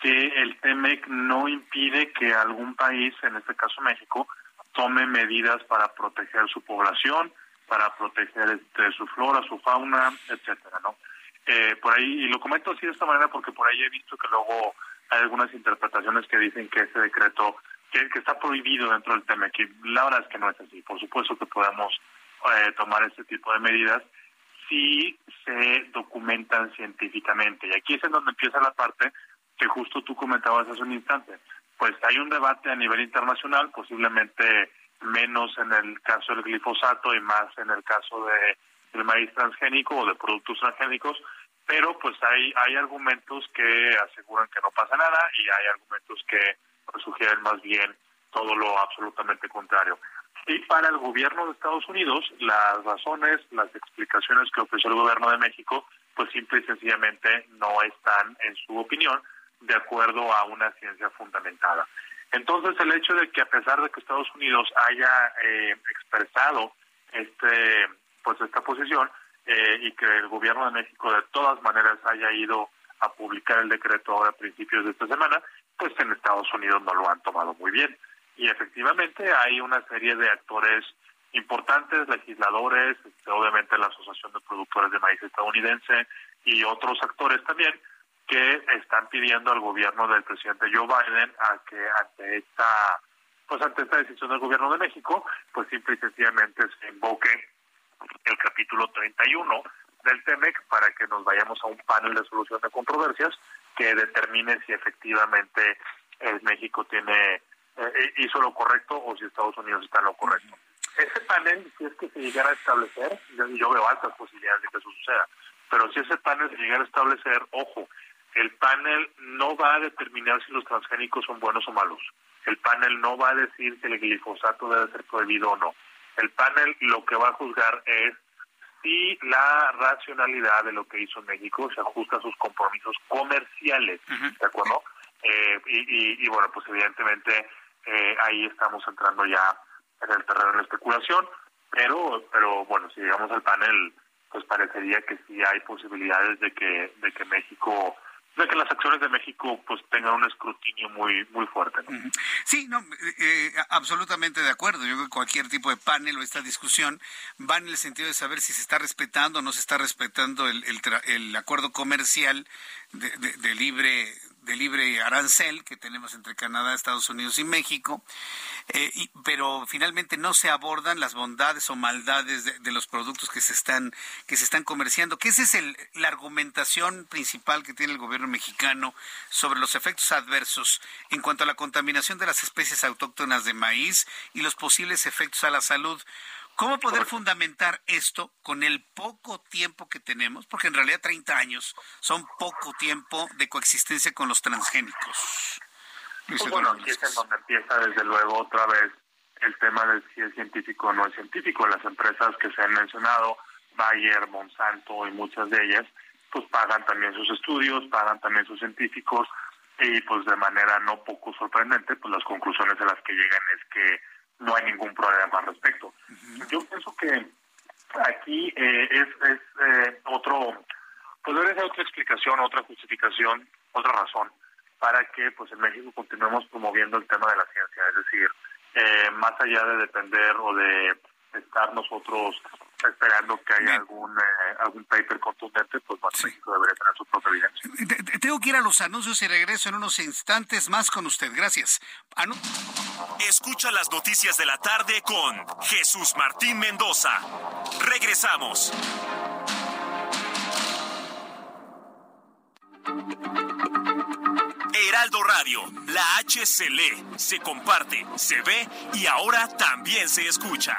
que el TEMEC no impide que algún país, en este caso México, tome medidas para proteger su población, para proteger este, su flora, su fauna, etcétera, ¿no? Eh, por ahí, y lo comento así de esta manera porque por ahí he visto que luego hay algunas interpretaciones que dicen que ese decreto, que, está prohibido dentro del tema, que la verdad es que no es así. Por supuesto que podemos eh, tomar este tipo de medidas si se documentan científicamente. Y aquí es en donde empieza la parte que justo tú comentabas hace un instante pues hay un debate a nivel internacional, posiblemente menos en el caso del glifosato y más en el caso de del maíz transgénico o de productos transgénicos, pero pues hay hay argumentos que aseguran que no pasa nada y hay argumentos que pues sugieren más bien todo lo absolutamente contrario. Y para el gobierno de Estados Unidos, las razones, las explicaciones que ofreció el gobierno de México, pues simple y sencillamente no están, en su opinión, de acuerdo a una ciencia fundamentada. Entonces, el hecho de que a pesar de que Estados Unidos haya eh, expresado este, pues esta posición eh, y que el gobierno de México de todas maneras haya ido a publicar el decreto ahora a principios de esta semana, pues en Estados Unidos no lo han tomado muy bien. Y efectivamente hay una serie de actores importantes, legisladores, este, obviamente la Asociación de Productores de Maíz estadounidense y otros actores también que están pidiendo al gobierno del presidente Joe Biden a que ante esta pues ante esta decisión del gobierno de México, pues simple y sencillamente se invoque el capítulo 31 del TEMEC para que nos vayamos a un panel de solución de controversias que determine si efectivamente eh, México tiene eh, hizo lo correcto o si Estados Unidos está en lo correcto. Ese panel, si es que se llegara a establecer, yo, yo veo altas posibilidades de que eso suceda, pero si ese panel se llegara a establecer, ojo, el panel no va a determinar si los transgénicos son buenos o malos. El panel no va a decir si el glifosato debe ser prohibido o no. El panel lo que va a juzgar es si la racionalidad de lo que hizo México se ajusta a sus compromisos comerciales, ¿de acuerdo? Eh, y, bueno, pues evidentemente eh, ahí estamos entrando ya en el terreno de la especulación, pero, pero bueno, si llegamos al panel, pues parecería que sí hay posibilidades de que, de que México de que las acciones de México pues tengan un escrutinio muy muy fuerte. Sí, no, eh, eh, absolutamente de acuerdo. Yo creo que cualquier tipo de panel o esta discusión va en el sentido de saber si se está respetando o no se está respetando el, el, acuerdo comercial de, de libre de libre arancel que tenemos entre Canadá, Estados Unidos y México, eh, pero finalmente no se abordan las bondades o maldades de, los productos que se están que se están comerciando. Que es el, la argumentación principal que tiene el gobierno mexicano sobre los efectos adversos en cuanto a la contaminación de las especies autóctonas de maíz y los posibles efectos a la salud. ¿Cómo poder fundamentar esto con el poco tiempo que tenemos? Porque en realidad 30 años son poco tiempo de coexistencia con los transgénicos. Pues bueno, aquí es en donde empieza desde luego otra vez el tema de si es científico o no es científico. Las empresas que se han mencionado, Bayer, Monsanto y muchas de ellas, pues pagan también sus estudios, pagan también sus científicos y pues de manera no poco sorprendente, pues las conclusiones a las que llegan es que no hay ningún problema al respecto. Yo pienso que aquí eh, es, es eh, otro, pues debe ser otra explicación, otra justificación, otra razón para que pues en México continuemos promoviendo el tema de la ciencia, es decir, eh, más allá de depender o de estar nosotros esperando que haya algún eh, algún paper contundente, pues más México debería tener su propia evidencia. Tengo que ir a los anuncios y regreso en unos instantes más con usted. Gracias. Escucha las noticias de la tarde con Jesús Martín Mendoza. Regresamos. Heraldo Radio, la H se lee, se comparte, se ve y ahora también se escucha.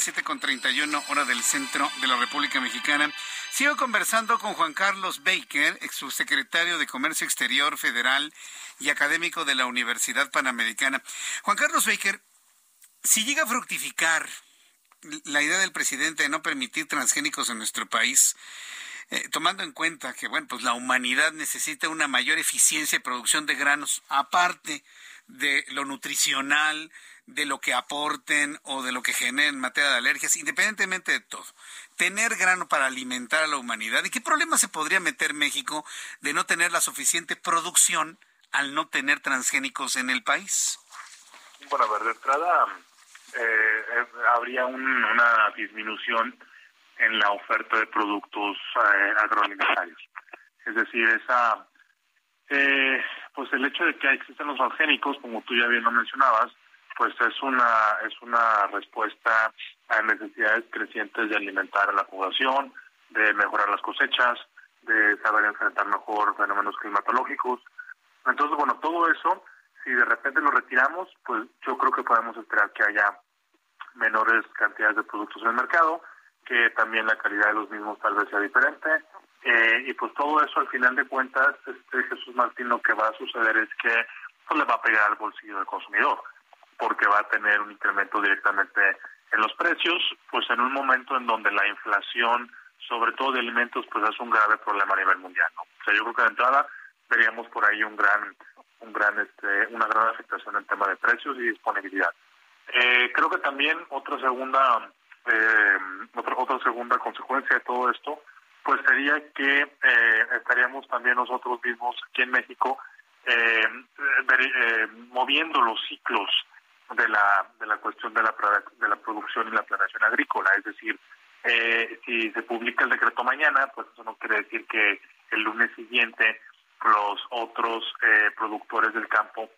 las 7.31 hora del centro de la República Mexicana. Sigo conversando con Juan Carlos Baker, ex subsecretario de Comercio Exterior Federal y académico de la Universidad Panamericana. Juan Carlos Baker, si llega a fructificar la idea del presidente de no permitir transgénicos en nuestro país, eh, tomando en cuenta que bueno, pues la humanidad necesita una mayor eficiencia de producción de granos, aparte de lo nutricional, de lo que aporten o de lo que generen en materia de alergias, independientemente de todo. Tener grano para alimentar a la humanidad. ¿Y qué problema se podría meter México de no tener la suficiente producción al no tener transgénicos en el país? Bueno, a ver, de entrada eh, eh, habría una disminución en la oferta de productos eh, agroalimentarios. Es decir, esa eh, pues el hecho de que existen los transgénicos, como tú ya bien lo mencionabas, pues es una es una respuesta a necesidades crecientes de alimentar a la población, de mejorar las cosechas, de saber enfrentar mejor fenómenos climatológicos. Entonces, bueno, todo eso, si de repente lo retiramos, pues yo creo que podemos esperar que haya menores cantidades de productos en el mercado, que también la calidad de los mismos tal vez sea diferente. Eh, y pues todo eso al final de cuentas, este Jesús Martín, lo que va a suceder es que pues, le va a pegar al bolsillo del consumidor porque va a tener un incremento directamente en los precios, pues en un momento en donde la inflación, sobre todo de alimentos, pues es un grave problema a nivel mundial. ¿no? O sea, yo creo que de entrada veríamos por ahí un gran, un gran, este, una gran afectación en tema de precios y disponibilidad. Eh, creo que también otra segunda, eh, otra, otra segunda consecuencia de todo esto, pues sería que eh, estaríamos también nosotros mismos aquí en México eh, eh, moviendo los ciclos de la de la cuestión de la de la producción y la planeación agrícola. Es decir eh, si se publica el decreto mañana pues eso no quiere decir que el lunes siguiente los otros eh, productores del campo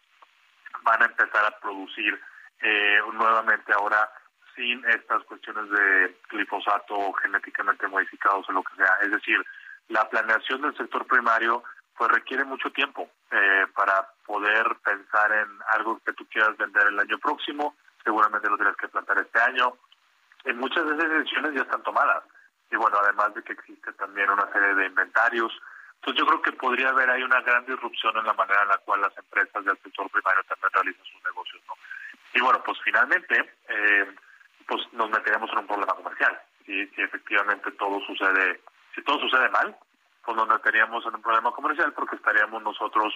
van a empezar a producir eh, nuevamente ahora sin estas cuestiones de glifosato genéticamente modificados o lo que sea es decir la planeación del sector primario pues requiere mucho tiempo eh, para poder pensar en algo que tú quieras vender el año próximo, seguramente lo tienes que plantar este año. En muchas de esas decisiones ya están tomadas. Y bueno, además de que existe también una serie de inventarios. Entonces yo creo que podría haber ahí una gran disrupción en la manera en la cual las empresas del sector primario también realizan sus negocios. ¿no? Y bueno, pues finalmente, eh, pues nos meteremos en un problema comercial. Si, si efectivamente todo sucede, si todo sucede mal, pues nos meteríamos en un problema comercial porque estaríamos nosotros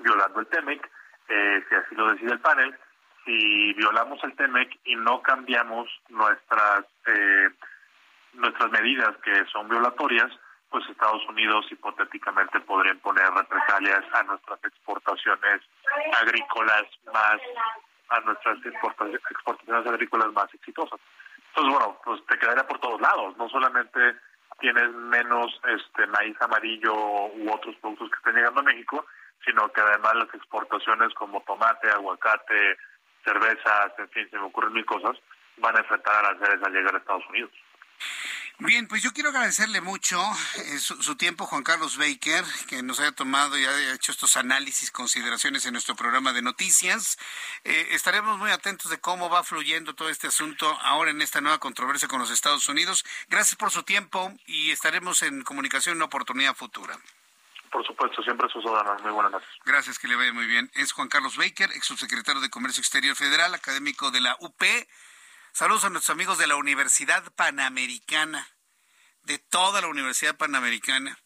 violando el TEMEC, eh, si así lo decide el panel. Si violamos el TEMEC y no cambiamos nuestras eh, nuestras medidas que son violatorias, pues Estados Unidos hipotéticamente podría poner represalias a nuestras exportaciones agrícolas más a nuestras exportaciones agrícolas más exitosas. Entonces, bueno, pues te quedaría por todos lados, no solamente tienes menos este maíz amarillo u otros productos que estén llegando a México, sino que además las exportaciones como tomate, aguacate, cervezas, en fin, se me ocurren mil cosas, van a enfrentar a las redes al llegar a Estados Unidos. Bien, pues yo quiero agradecerle mucho eh, su, tiempo, Juan Carlos Baker, que nos haya tomado y haya hecho estos análisis, consideraciones en nuestro programa de noticias. Eh, estaremos muy atentos de cómo va fluyendo todo este asunto ahora en esta nueva controversia con los Estados Unidos. Gracias por su tiempo y estaremos en comunicación en una oportunidad futura. Por supuesto, siempre sus órdenes. Muy buenas noches. Gracias, que le vaya muy bien. Es Juan Carlos Baker, ex subsecretario de Comercio Exterior Federal, académico de la UP Saludos a nuestros amigos de la Universidad Panamericana, de toda la Universidad Panamericana.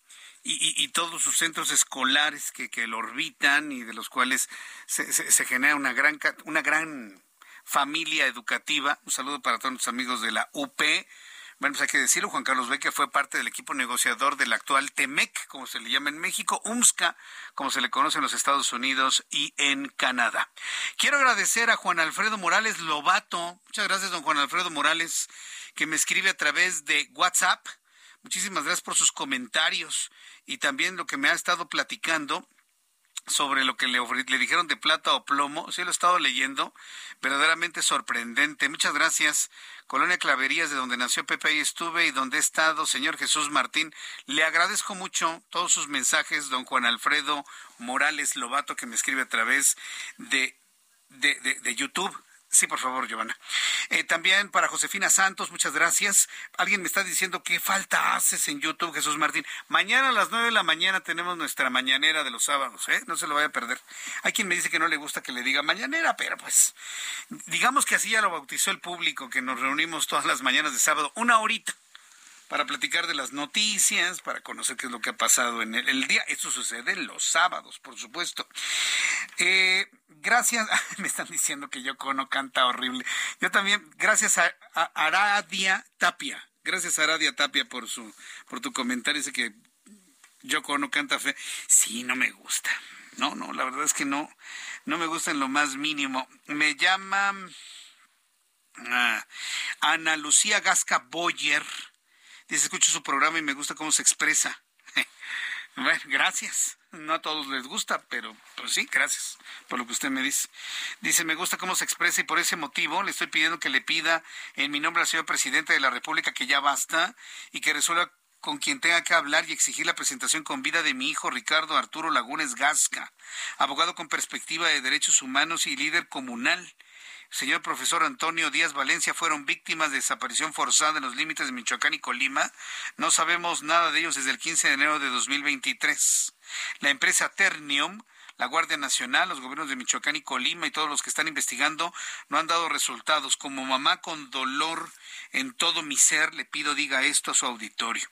Y, todos sus centros escolares que, que, lo orbitan y de los cuales se, se, genera una gran, una gran familia educativa. Un saludo para todos nuestros amigos de la UP. Bueno, pues hay que decirlo, Juan Carlos Becker fue parte del equipo negociador del actual TEMEC, como se le llama en México, UMSCA, como se le conoce en los Estados Unidos y en Canadá. Quiero agradecer a Juan Alfredo Morales Lobato. Muchas gracias, don Juan Alfredo Morales, que me escribe a través de WhatsApp. Muchísimas gracias por sus comentarios y también lo que me ha estado platicando sobre lo que le, le dijeron de plata o plomo. Sí, lo he estado leyendo. Verdaderamente sorprendente. Muchas gracias. Colonia Claverías, de donde nació Pepe, ahí estuve y donde he estado, señor Jesús Martín. Le agradezco mucho todos sus mensajes, don Juan Alfredo Morales Lobato, que me escribe a través de, de, de, de YouTube. Sí, por favor, Giovanna. Eh, también para Josefina Santos, muchas gracias. Alguien me está diciendo qué falta haces en YouTube, Jesús Martín. Mañana a las nueve de la mañana tenemos nuestra mañanera de los sábados, ¿eh? No se lo vaya a perder. Hay quien me dice que no le gusta que le diga mañanera, pero pues digamos que así ya lo bautizó el público, que nos reunimos todas las mañanas de sábado, una horita para platicar de las noticias, para conocer qué es lo que ha pasado en el, día. Esto sucede los sábados, por supuesto. Eh, gracias, me están diciendo que Yoko no canta horrible. Yo también, gracias a, Aradia Tapia. Gracias a Aradia Tapia por su por tu comentario, dice que Yoko no canta fe. Sí, no me gusta. No, no, la verdad es que no, no me gusta en lo más mínimo. Me llama ah, Ana Lucía Gasca Boyer Dice, escucho su programa y me gusta cómo se expresa. bueno, gracias. No a todos les gusta, pero pues sí, gracias por lo que usted me dice. Dice, me gusta cómo se expresa y por ese motivo le estoy pidiendo que le pida en mi nombre al señor presidente de la República que ya basta y que resuelva con quien tenga que hablar y exigir la presentación con vida de mi hijo Ricardo Arturo Lagunes Gasca, abogado con perspectiva de derechos humanos y líder comunal señor profesor Antonio Díaz Valencia fueron víctimas de desaparición forzada en los límites de Michoacán y Colima. No sabemos nada de ellos desde el 15 de enero de 2023. La empresa Ternium la Guardia Nacional, los gobiernos de Michoacán y Colima y todos los que están investigando no han dado resultados. Como mamá con dolor en todo mi ser, le pido diga esto a su auditorio.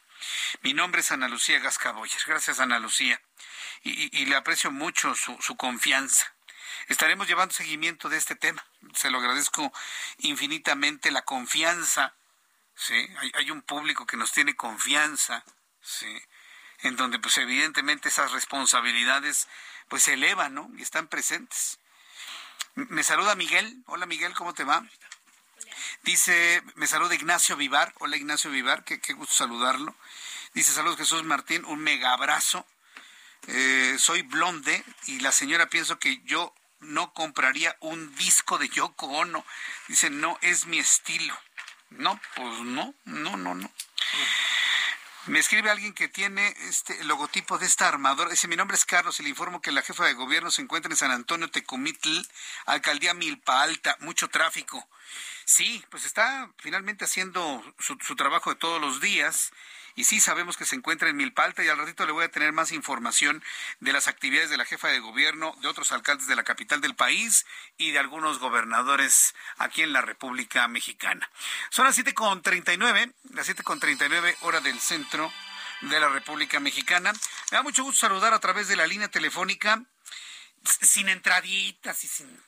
Mi nombre es Ana Lucía Gascaboyer. Gracias, Ana Lucía. Y, le aprecio mucho su confianza estaremos llevando seguimiento de este tema. Se lo agradezco infinitamente la confianza. ¿sí? Hay, un público que nos tiene confianza, ¿sí? en donde pues evidentemente esas responsabilidades pues se elevan ¿no? y están presentes. Me saluda Miguel. Hola Miguel, ¿cómo te va? Dice, me saluda Ignacio Vivar. Hola Ignacio Vivar, qué, gusto saludarlo. Dice, saludos Jesús Martín, un mega abrazo. Eh, soy blonde y la señora pienso que yo no compraría un disco de Yoko Ono. Dice, no es mi estilo. No, pues no, no, no, no. Me escribe alguien que tiene este logotipo de esta armadora. Dice, mi nombre es Carlos y le informo que la jefa de gobierno se encuentra en San Antonio Tecomitl, alcaldía Milpa Alta, mucho tráfico. Sí, pues está finalmente haciendo su, su trabajo de todos los días y sí sabemos que se encuentra en Milpalta y al ratito le voy a tener más información de las actividades de la jefa de gobierno, de otros alcaldes de la capital del país y de algunos gobernadores aquí en la República Mexicana. Son las 7.39, las 7.39 hora del centro de la República Mexicana. Me da mucho gusto saludar a través de la línea telefónica sin entraditas y sin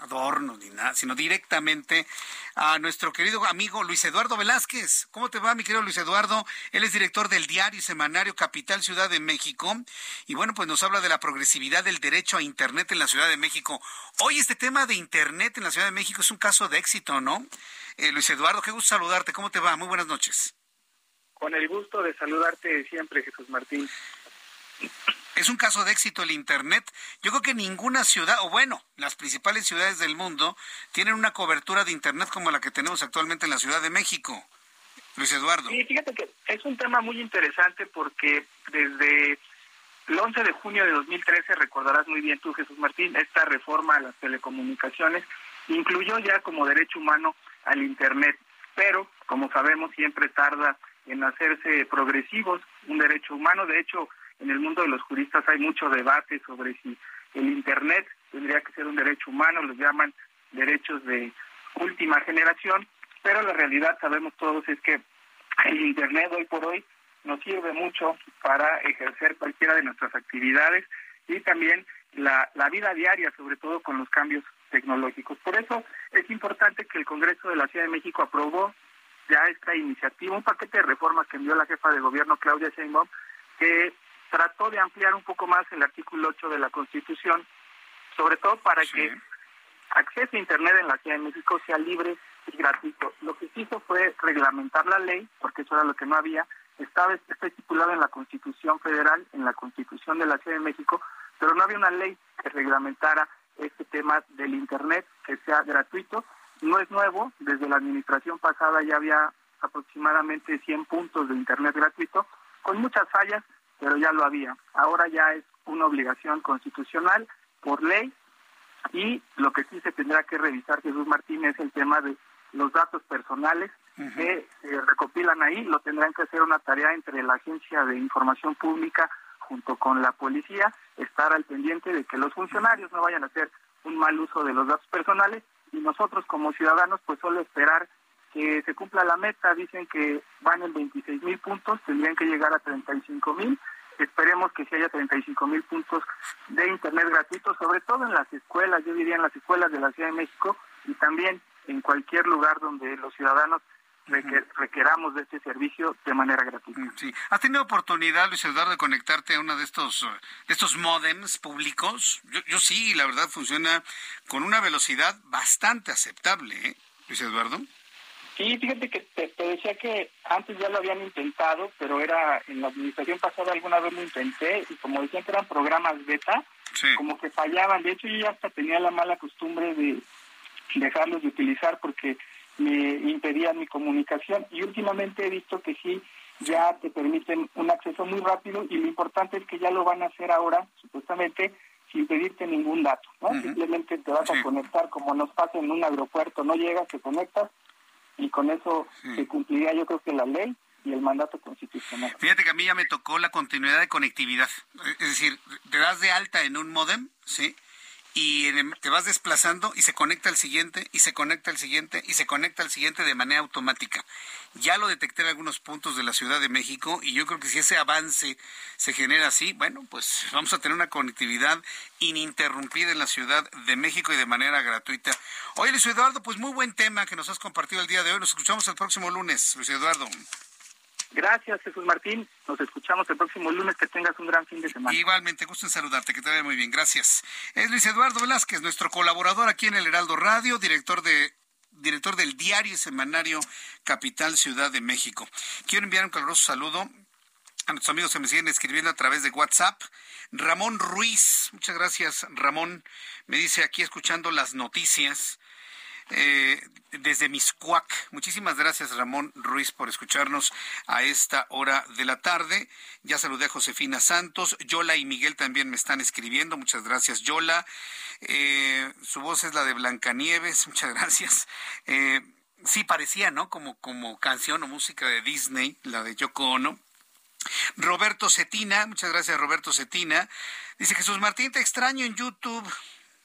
adornos ni nada, sino directamente a nuestro querido amigo Luis Eduardo Velázquez. ¿Cómo te va, mi querido Luis Eduardo? Él es director del diario y semanario Capital Ciudad de México. Y bueno, pues nos habla de la progresividad del derecho a Internet en la Ciudad de México. Hoy este tema de Internet en la Ciudad de México es un caso de éxito, ¿no? Eh, Luis Eduardo, qué gusto saludarte. ¿Cómo te va? Muy buenas noches. Con el gusto de saludarte siempre, Jesús Martín. Es un caso de éxito el Internet. Yo creo que ninguna ciudad, o bueno, las principales ciudades del mundo tienen una cobertura de Internet como la que tenemos actualmente en la Ciudad de México. Luis Eduardo. Sí, fíjate que es un tema muy interesante porque desde el 11 de junio de 2013, recordarás muy bien tú, Jesús Martín, esta reforma a las telecomunicaciones incluyó ya como derecho humano al Internet, pero como sabemos siempre tarda en hacerse progresivos un derecho humano. De hecho, en el mundo de los juristas hay mucho debate sobre si el Internet tendría que ser un derecho humano, los llaman derechos de última generación, pero la realidad sabemos todos es que el Internet hoy por hoy nos sirve mucho para ejercer cualquiera de nuestras actividades y también la, la vida diaria, sobre todo con los cambios tecnológicos. Por eso es importante que el Congreso de la Ciudad de México aprobó ya esta iniciativa, un paquete de reformas que envió la jefa de gobierno Claudia Sheinbaum, que trató de ampliar un poco más el artículo 8 de la Constitución, sobre todo para que acceso a Internet en la Ciudad de México sea libre y gratuito. Lo que se hizo fue reglamentar la ley, porque eso era lo que no había, estaba estipulado en la Constitución Federal, en la Constitución de la Ciudad de México, pero no había una ley que reglamentara este tema del Internet, que sea gratuito. No es nuevo, desde la administración pasada ya había aproximadamente 100 puntos de Internet gratuito, con muchas fallas, pero ya lo había. Ahora ya es una obligación constitucional por ley Y lo que sí se tendrá que revisar, Jesús Martín, es el tema de los datos personales que se recopilan ahí. Lo tendrán que hacer una tarea entre la Agencia de Información Pública junto con la policía, estar al pendiente de que los funcionarios no vayan a hacer un mal uso de los datos personales y nosotros como ciudadanos pues solo esperar que se cumpla la meta, dicen que van en 26 mil puntos, tendrían que llegar a 35 mil, esperemos que se haya 35 mil puntos de Internet gratuito, sobre todo en las escuelas, yo diría en las escuelas de la Ciudad de México y también en cualquier lugar donde los ciudadanos requeramos de este servicio de manera gratuita. Sí. ¿Has tenido oportunidad, Luis Eduardo, de conectarte a uno de estos, de estos modems públicos? Yo, yo sí, la verdad funciona con una velocidad bastante aceptable, ¿eh? Luis Eduardo. Sí, fíjate que te, decía que antes ya lo habían intentado, pero era en la administración pasada alguna vez lo intenté y como decían que eran programas beta, como que fallaban. De hecho, yo ya hasta tenía la mala costumbre de dejarlos de utilizar porque me impedían mi comunicación y últimamente he visto que sí ya te permiten un acceso muy rápido y lo importante es que ya lo van a hacer ahora, supuestamente, sin pedirte ningún dato, ¿no? Simplemente te vas a conectar como nos pasa en un aeropuerto, no llegas, te conectas y con eso se cumpliría yo creo que la ley y el mandato constitucional. Fíjate que a mí ya me tocó la continuidad de conectividad, es decir, te das de alta en un modem, ¿sí? Y te vas desplazando y se conecta al siguiente y se conecta al siguiente y se conecta al siguiente de manera automática. Ya lo detecté en algunos puntos de la Ciudad de México y yo creo que si ese avance se genera así, bueno, pues vamos a tener una conectividad ininterrumpida en la Ciudad de México y de manera gratuita. Oye, Luis Eduardo, pues muy buen tema que nos has compartido el día de hoy. Nos escuchamos el próximo lunes, Luis Eduardo. Gracias, Jesús Martín. Nos escuchamos el próximo lunes. Que tengas un gran fin de semana. Igualmente, gusto en saludarte. Que te vaya muy bien. Gracias. Es Luis Eduardo Velázquez, nuestro colaborador aquí en el Heraldo Radio, director de director del diario y semanario Capital Ciudad de México. Quiero enviar un caluroso saludo a nuestros amigos que me siguen escribiendo a través de WhatsApp. Ramón Ruiz, muchas gracias Ramón, me dice aquí escuchando las noticias eh, desde Miscuac. Muchísimas gracias, Ramón Ruiz, por escucharnos a esta hora de la tarde. Ya saludé a Josefina Santos. Yola y Miguel también me están escribiendo. Muchas gracias, Yola. Eh, su voz es la de Blancanieves. Muchas gracias. Eh, sí, parecía, ¿no? Como, como canción o música de Disney, la de Yoko Ono. Roberto Cetina, muchas gracias Roberto Cetina. Dice Jesús Martín, te extraño en YouTube.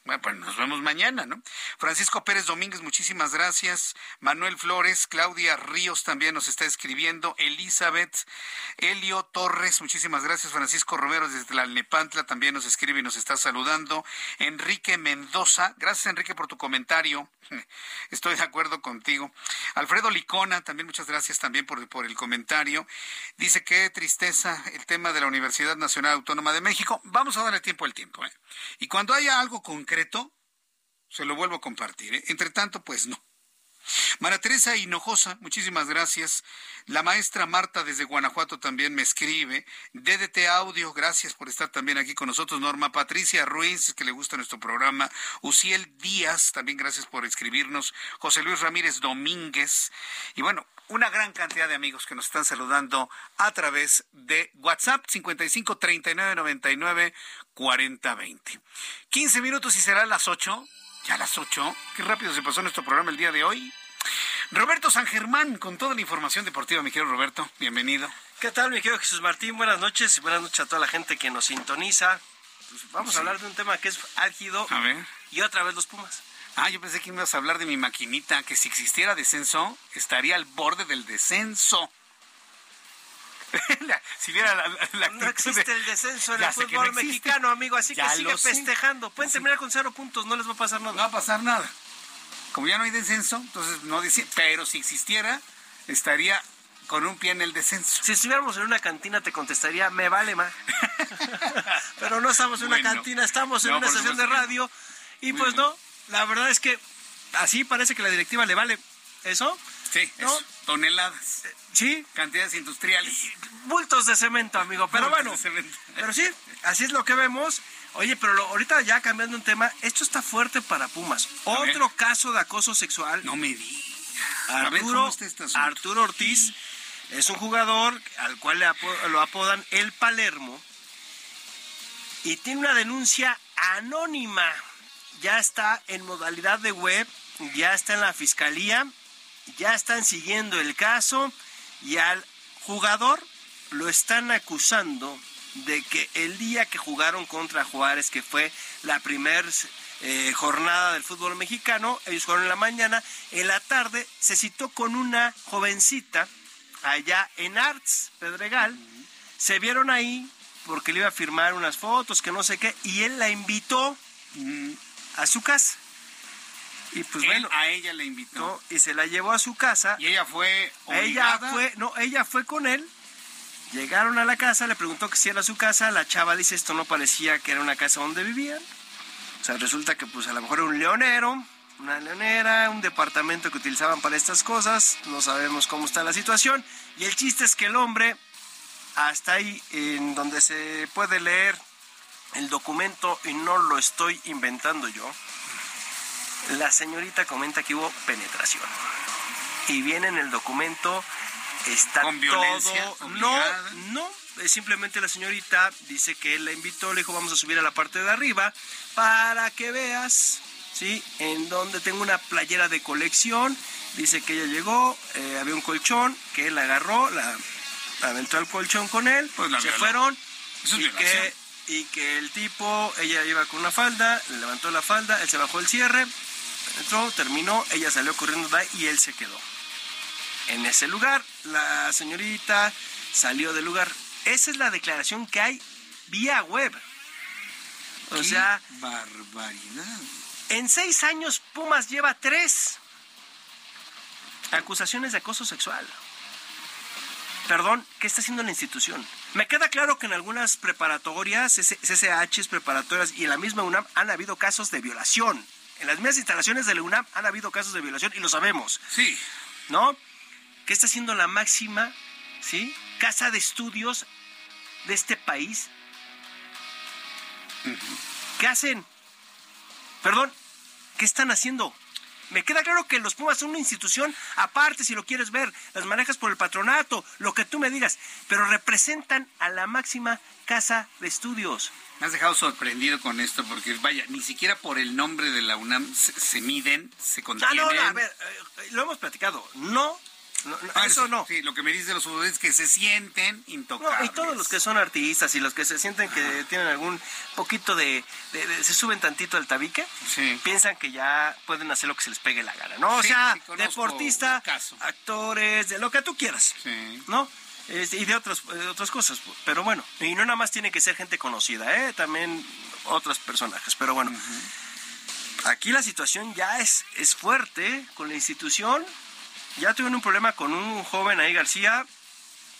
Bueno, pues nos vemos mañana, ¿no? Francisco Pérez Domínguez, muchísimas gracias. Manuel Flores, Claudia Ríos también nos está escribiendo. Elizabeth, Elio Torres, muchísimas gracias. Francisco Romero desde la Nepantla también nos escribe y nos está saludando. Enrique Mendoza, gracias Enrique por tu comentario. Estoy de acuerdo contigo. Alfredo Licona, también muchas gracias también por, por el comentario. Dice que tristeza el tema de la Universidad Nacional Autónoma de México. Vamos a darle tiempo al tiempo, ¿eh? Y cuando haya algo concreto, se lo vuelvo a compartir. ¿eh? Entre tanto, pues no. María Teresa Hinojosa, muchísimas gracias. La maestra Marta desde Guanajuato también me escribe. DDT Audio, gracias por estar también aquí con nosotros. Norma Patricia Ruiz, que le gusta nuestro programa. Uciel Díaz, también gracias por escribirnos. José Luis Ramírez Domínguez. Y bueno, una gran cantidad de amigos que nos están saludando a través de WhatsApp 55 39 99 40 20. 15 minutos y será las 8. Ya las 8. Qué rápido se pasó nuestro programa el día de hoy. Roberto San Germán con toda la información deportiva, mi querido Roberto. Bienvenido. ¿Qué tal, mi querido Jesús Martín? Buenas noches y buenas noches a toda la gente que nos sintoniza. Pues vamos a hablar de un tema que es álgido. A ver. Y otra vez los Pumas. Ah, yo pensé que ibas a hablar de mi maquinita, que si existiera descenso, estaría al borde del descenso. si viera la, no existe el descenso en el fútbol mexicano, amigo, así que sigue festejando. Pueden terminar con cero puntos, no les va a pasar nada. No va a pasar nada. Como ya no hay descenso, entonces no dice, pero si existiera, estaría con un pie en el descenso. Si estuviéramos en una cantina te contestaría, me vale más. pero no estamos en una cantina, estamos en una estación de radio y pues no, la verdad es que así parece que la directiva le vale eso. Sí, toneladas. Sí. Cantidades industriales. bultos de cemento, amigo. Pero bueno, pero sí, así es lo que vemos. Oye, pero ahorita ya cambiando un tema, esto está fuerte para Pumas. Otro caso de acoso sexual. No me di. Arturo, este Arturo Ortiz es un jugador al cual le lo apodan el Palermo y tiene una denuncia anónima ya está en modalidad de web, ya está en la fiscalía, ya están siguiendo el caso y al jugador lo están acusando de que el día que jugaron contra Juárez, que fue la primera eh, jornada del fútbol mexicano, ellos jugaron en la mañana, en la tarde se citó con una jovencita allá en Arts, Pedregal, se vieron ahí porque le iba a firmar unas fotos, que no sé qué, y él la invitó a su casa. Y pues bueno, a ella le invitó. y se la llevó a su casa. Y ella fue Ella fue, no, ella fue con él. Llegaron a la casa, le preguntó que si era su casa, la chava dice esto no parecía que era una casa donde vivían. O sea, resulta que pues a lo mejor era un leonero, una leonera, un departamento que utilizaban para estas cosas, no sabemos cómo está la situación. Y el chiste es que el hombre, hasta ahí en donde se puede leer el documento, y no lo estoy inventando yo, la señorita comenta que hubo penetración. Y viene en el documento, está ¿Con violencia todo. No, no, simplemente la señorita dice que él la invitó, le dijo vamos a subir a la parte de arriba para que veas, ¿sí? En donde tengo una playera de colección. Dice que ella llegó, eh, había un colchón, que él agarró, la, aventó al colchón con él, pues se fueron. y que, y que el tipo, ella iba con una falda, le levantó la falda, él se bajó el cierre, entró, terminó, ella salió corriendo de ahí y él se quedó. En ese lugar, la señorita salió del lugar. Esa es la declaración que hay vía web. O sea, barbaridad. En seis años, Pumas lleva tres acusaciones de acoso sexual. Perdón, ¿qué está haciendo la institución? Me queda claro que en algunas preparatorias, CCHs preparatorias y en la misma UNAM han habido casos de violación. En las mismas instalaciones de la UNAM han habido casos de violación y lo sabemos. Sí. ¿No? ¿Qué está haciendo la máxima, sí, casa de estudios de este país? ¿Qué hacen? Perdón, ¿qué están haciendo? Me queda claro que los Pumas son una institución aparte, si lo quieres ver, las manejas por el patronato, lo que tú me digas, pero representan a la máxima casa de estudios. Me has dejado sorprendido con esto, porque vaya, ni siquiera por el nombre de la UNAM se, miden, se contienen. Ah, no, no, a ver, eh, lo hemos platicado, no ah, eso no. Sí, lo que me dice de los futbolistas es que se sienten intocables. y todos los que son artistas y los que se sienten que tienen algún poquito de, se suben tantito al tabique, piensan que ya pueden hacer lo que se les pegue la gana, ¿no? O sea, deportista, actores, de lo que tú quieras, ¿no? y de otras, otras cosas, pero bueno, y no nada más tiene que ser gente conocida, ¿eh? También otros personajes, pero bueno. Aquí la situación ya es, es fuerte con la institución, ya tuvieron un problema con un joven ahí, García,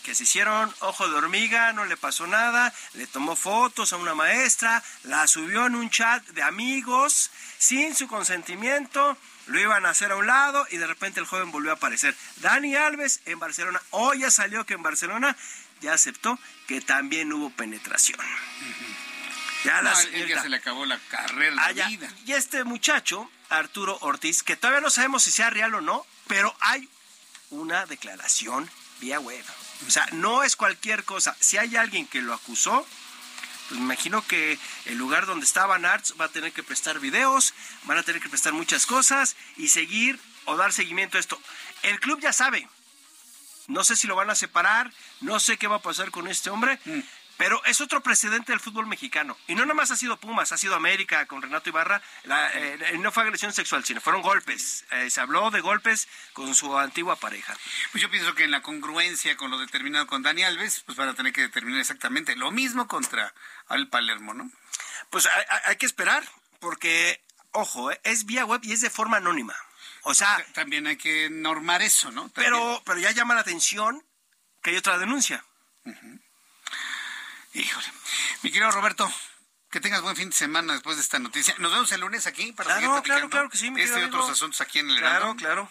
que se hicieron ojo de hormiga, no le pasó nada, le tomó fotos a una maestra, la subió en un chat de amigos, sin su consentimiento, lo iban a hacer a un lado y de repente el joven volvió a aparecer. Dani Alves en Barcelona, hoy ya salió que en Barcelona ya aceptó que también hubo penetración. Ya, la se le acabó la carrera, la ah, vida. Y este muchacho, Arturo Ortiz, que todavía no sabemos si sea real o no, pero hay una declaración vía web. O sea, no es cualquier cosa. Si hay alguien que lo acusó, pues me imagino que el lugar donde estaban Arts va a tener que prestar videos, van a tener que prestar muchas cosas y seguir o dar seguimiento a esto. El club ya sabe. No sé si lo van a separar, no sé qué va a pasar con este hombre, mm. Pero es otro precedente del fútbol mexicano. Y no nada más ha sido Pumas, ha sido América con Renato Ibarra. Eh, no fue agresión sexual, sino fueron golpes. Eh, se habló de golpes con su antigua pareja. Pues yo pienso que en la congruencia con lo determinado con Dani Alves, pues van a tener que determinar exactamente lo mismo contra Al Palermo, ¿no? Pues hay, que esperar, porque, ojo, eh, es vía web y es de forma anónima. O sea. También hay que normar eso, ¿no? Pero, pero ya llama la atención que hay otra denuncia. Híjole. Mi querido Roberto, que tengas buen fin de semana después de esta noticia. Nos vemos el lunes aquí para seguir platicando. Claro, claro que sí, mi Este y otros asuntos aquí en el Claro, claro.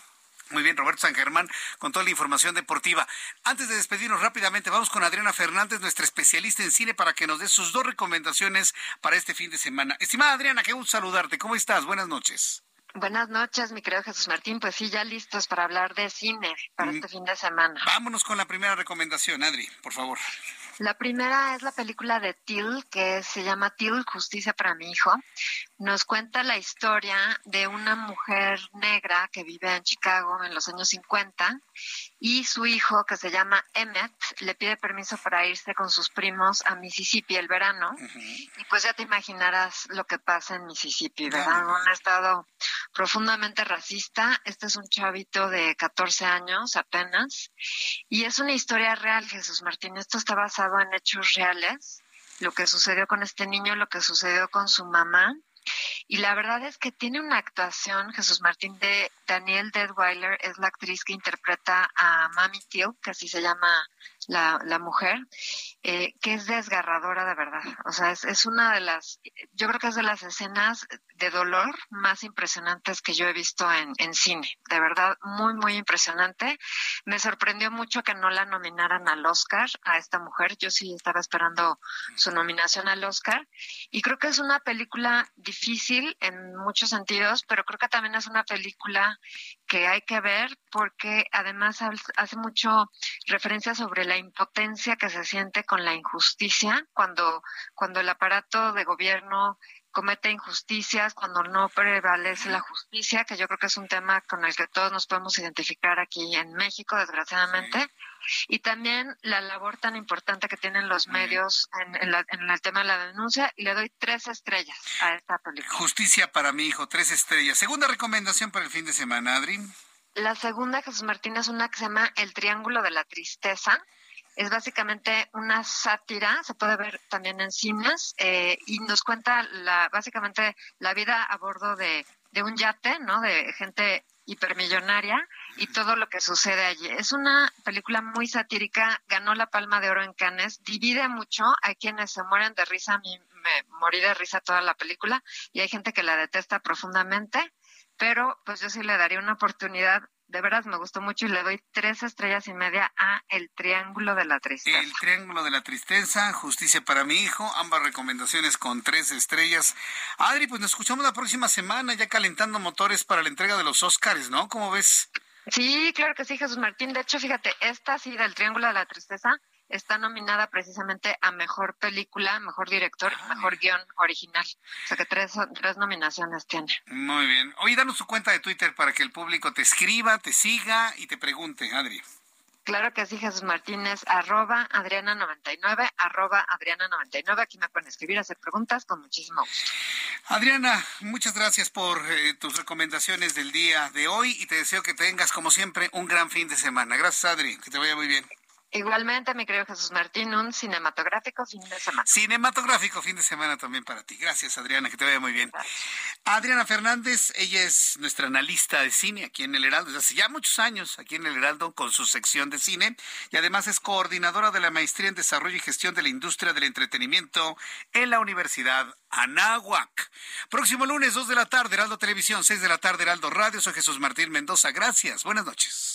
Muy bien, Roberto San Germán, con toda la información deportiva. Antes de despedirnos rápidamente, vamos con Adriana Fernández, nuestra especialista en cine, para que nos dé sus dos recomendaciones para este fin de semana. Estimada Adriana, qué gusto saludarte. ¿Cómo estás? Buenas noches. Buenas noches, mi querido Jesús Martín. Pues sí, ya listos para hablar de cine para mm. este fin de semana. Vámonos con la primera recomendación, Adri, por favor. La primera es la película de Till, que se llama Till, Justicia para mi hijo. Nos cuenta la historia de una mujer negra que vive en Chicago en los años 50 y su hijo, que se llama Emmett, le pide permiso para irse con sus primos a Mississippi el verano. Y pues ya te imaginarás lo que pasa en Mississippi, ¿verdad? Un estado profundamente racista. Este es un chavito de 14 años apenas. Y es una historia real, Jesús Martín. Esto está basado en hechos reales. Lo que sucedió con este niño, lo que sucedió con su mamá. Y la verdad es que tiene una actuación, Jesús Martín, de Daniel Deadweiler, es la actriz que interpreta a Mami Till, que así se llama la, la mujer, eh, que es desgarradora de verdad. O sea, es, es una de las, yo creo que es de las escenas de dolor más impresionantes que yo he visto en, en cine. De verdad, muy, muy impresionante. Me sorprendió mucho que no la nominaran al Oscar a esta mujer. Yo sí estaba esperando su nominación al Oscar. Y creo que es una película difícil en muchos sentidos, pero creo que también es una película que hay que ver porque además hace mucho referencia sobre la impotencia que se siente con la injusticia cuando cuando el aparato de gobierno comete injusticias, cuando no prevalece la justicia, que yo creo que es un tema con el que todos nos podemos identificar aquí en México, desgraciadamente, y también la labor tan importante que tienen los medios en, en, el tema de la denuncia, y le doy tres estrellas a esta película. Justicia para mi hijo, tres estrellas. Segunda recomendación para el fin de semana, Adri. La segunda, Jesús Martín, es una que se llama El Triángulo de la Tristeza es básicamente una sátira, se puede ver también en cines, eh, y nos cuenta la, básicamente la vida a bordo de, de un yate, ¿no? De gente hipermillonaria y todo lo que sucede allí. Es una película muy satírica, ganó la Palma de Oro en Cannes, divide mucho, hay quienes se mueren de risa, a mí me morí de risa toda la película y hay gente que la detesta profundamente, pero pues yo sí le daría una oportunidad de veras me gustó mucho y le doy tres estrellas y media a El Triángulo de la Tristeza. El Triángulo de la Tristeza, Justicia para mi hijo, ambas recomendaciones con tres estrellas. Adri, pues nos escuchamos la próxima semana ya calentando motores para la entrega de los Óscares, ¿no? ¿Cómo ves? Sí, claro que sí, Jesús Martín. De hecho, fíjate, esta sí del Triángulo de la Tristeza está nominada precisamente a mejor película, mejor director y mejor guion original. O sea que tres, tres nominaciones tiene. Muy bien. Oye, danos tu cuenta de Twitter para que el público te escriba, te siga y te pregunte, Adri. Claro que sí, Jesús Martínez, arroba Adriana99, arroba Adriana99. Aquí me pueden escribir, hacer preguntas con muchísimo gusto. Adriana, muchas gracias por eh, tus recomendaciones del día de hoy y te deseo que tengas, como siempre, un gran fin de semana. Gracias, Adri, que te vaya muy bien. Igualmente, mi querido Jesús Martín, un cinematográfico fin de semana. Cinematográfico fin de semana también para ti. Gracias, Adriana, que te vaya muy bien. Adriana Fernández, ella es nuestra analista de cine aquí en El Heraldo, desde hace ya muchos años aquí en El Heraldo con su sección de cine y además es coordinadora de la Maestría en Desarrollo y Gestión de la Industria del Entretenimiento en la Universidad Anáhuac. Próximo lunes, 2 de la tarde, Heraldo Televisión, 6 de la tarde, Heraldo Radio. Soy Jesús Martín Mendoza. Gracias. Buenas noches.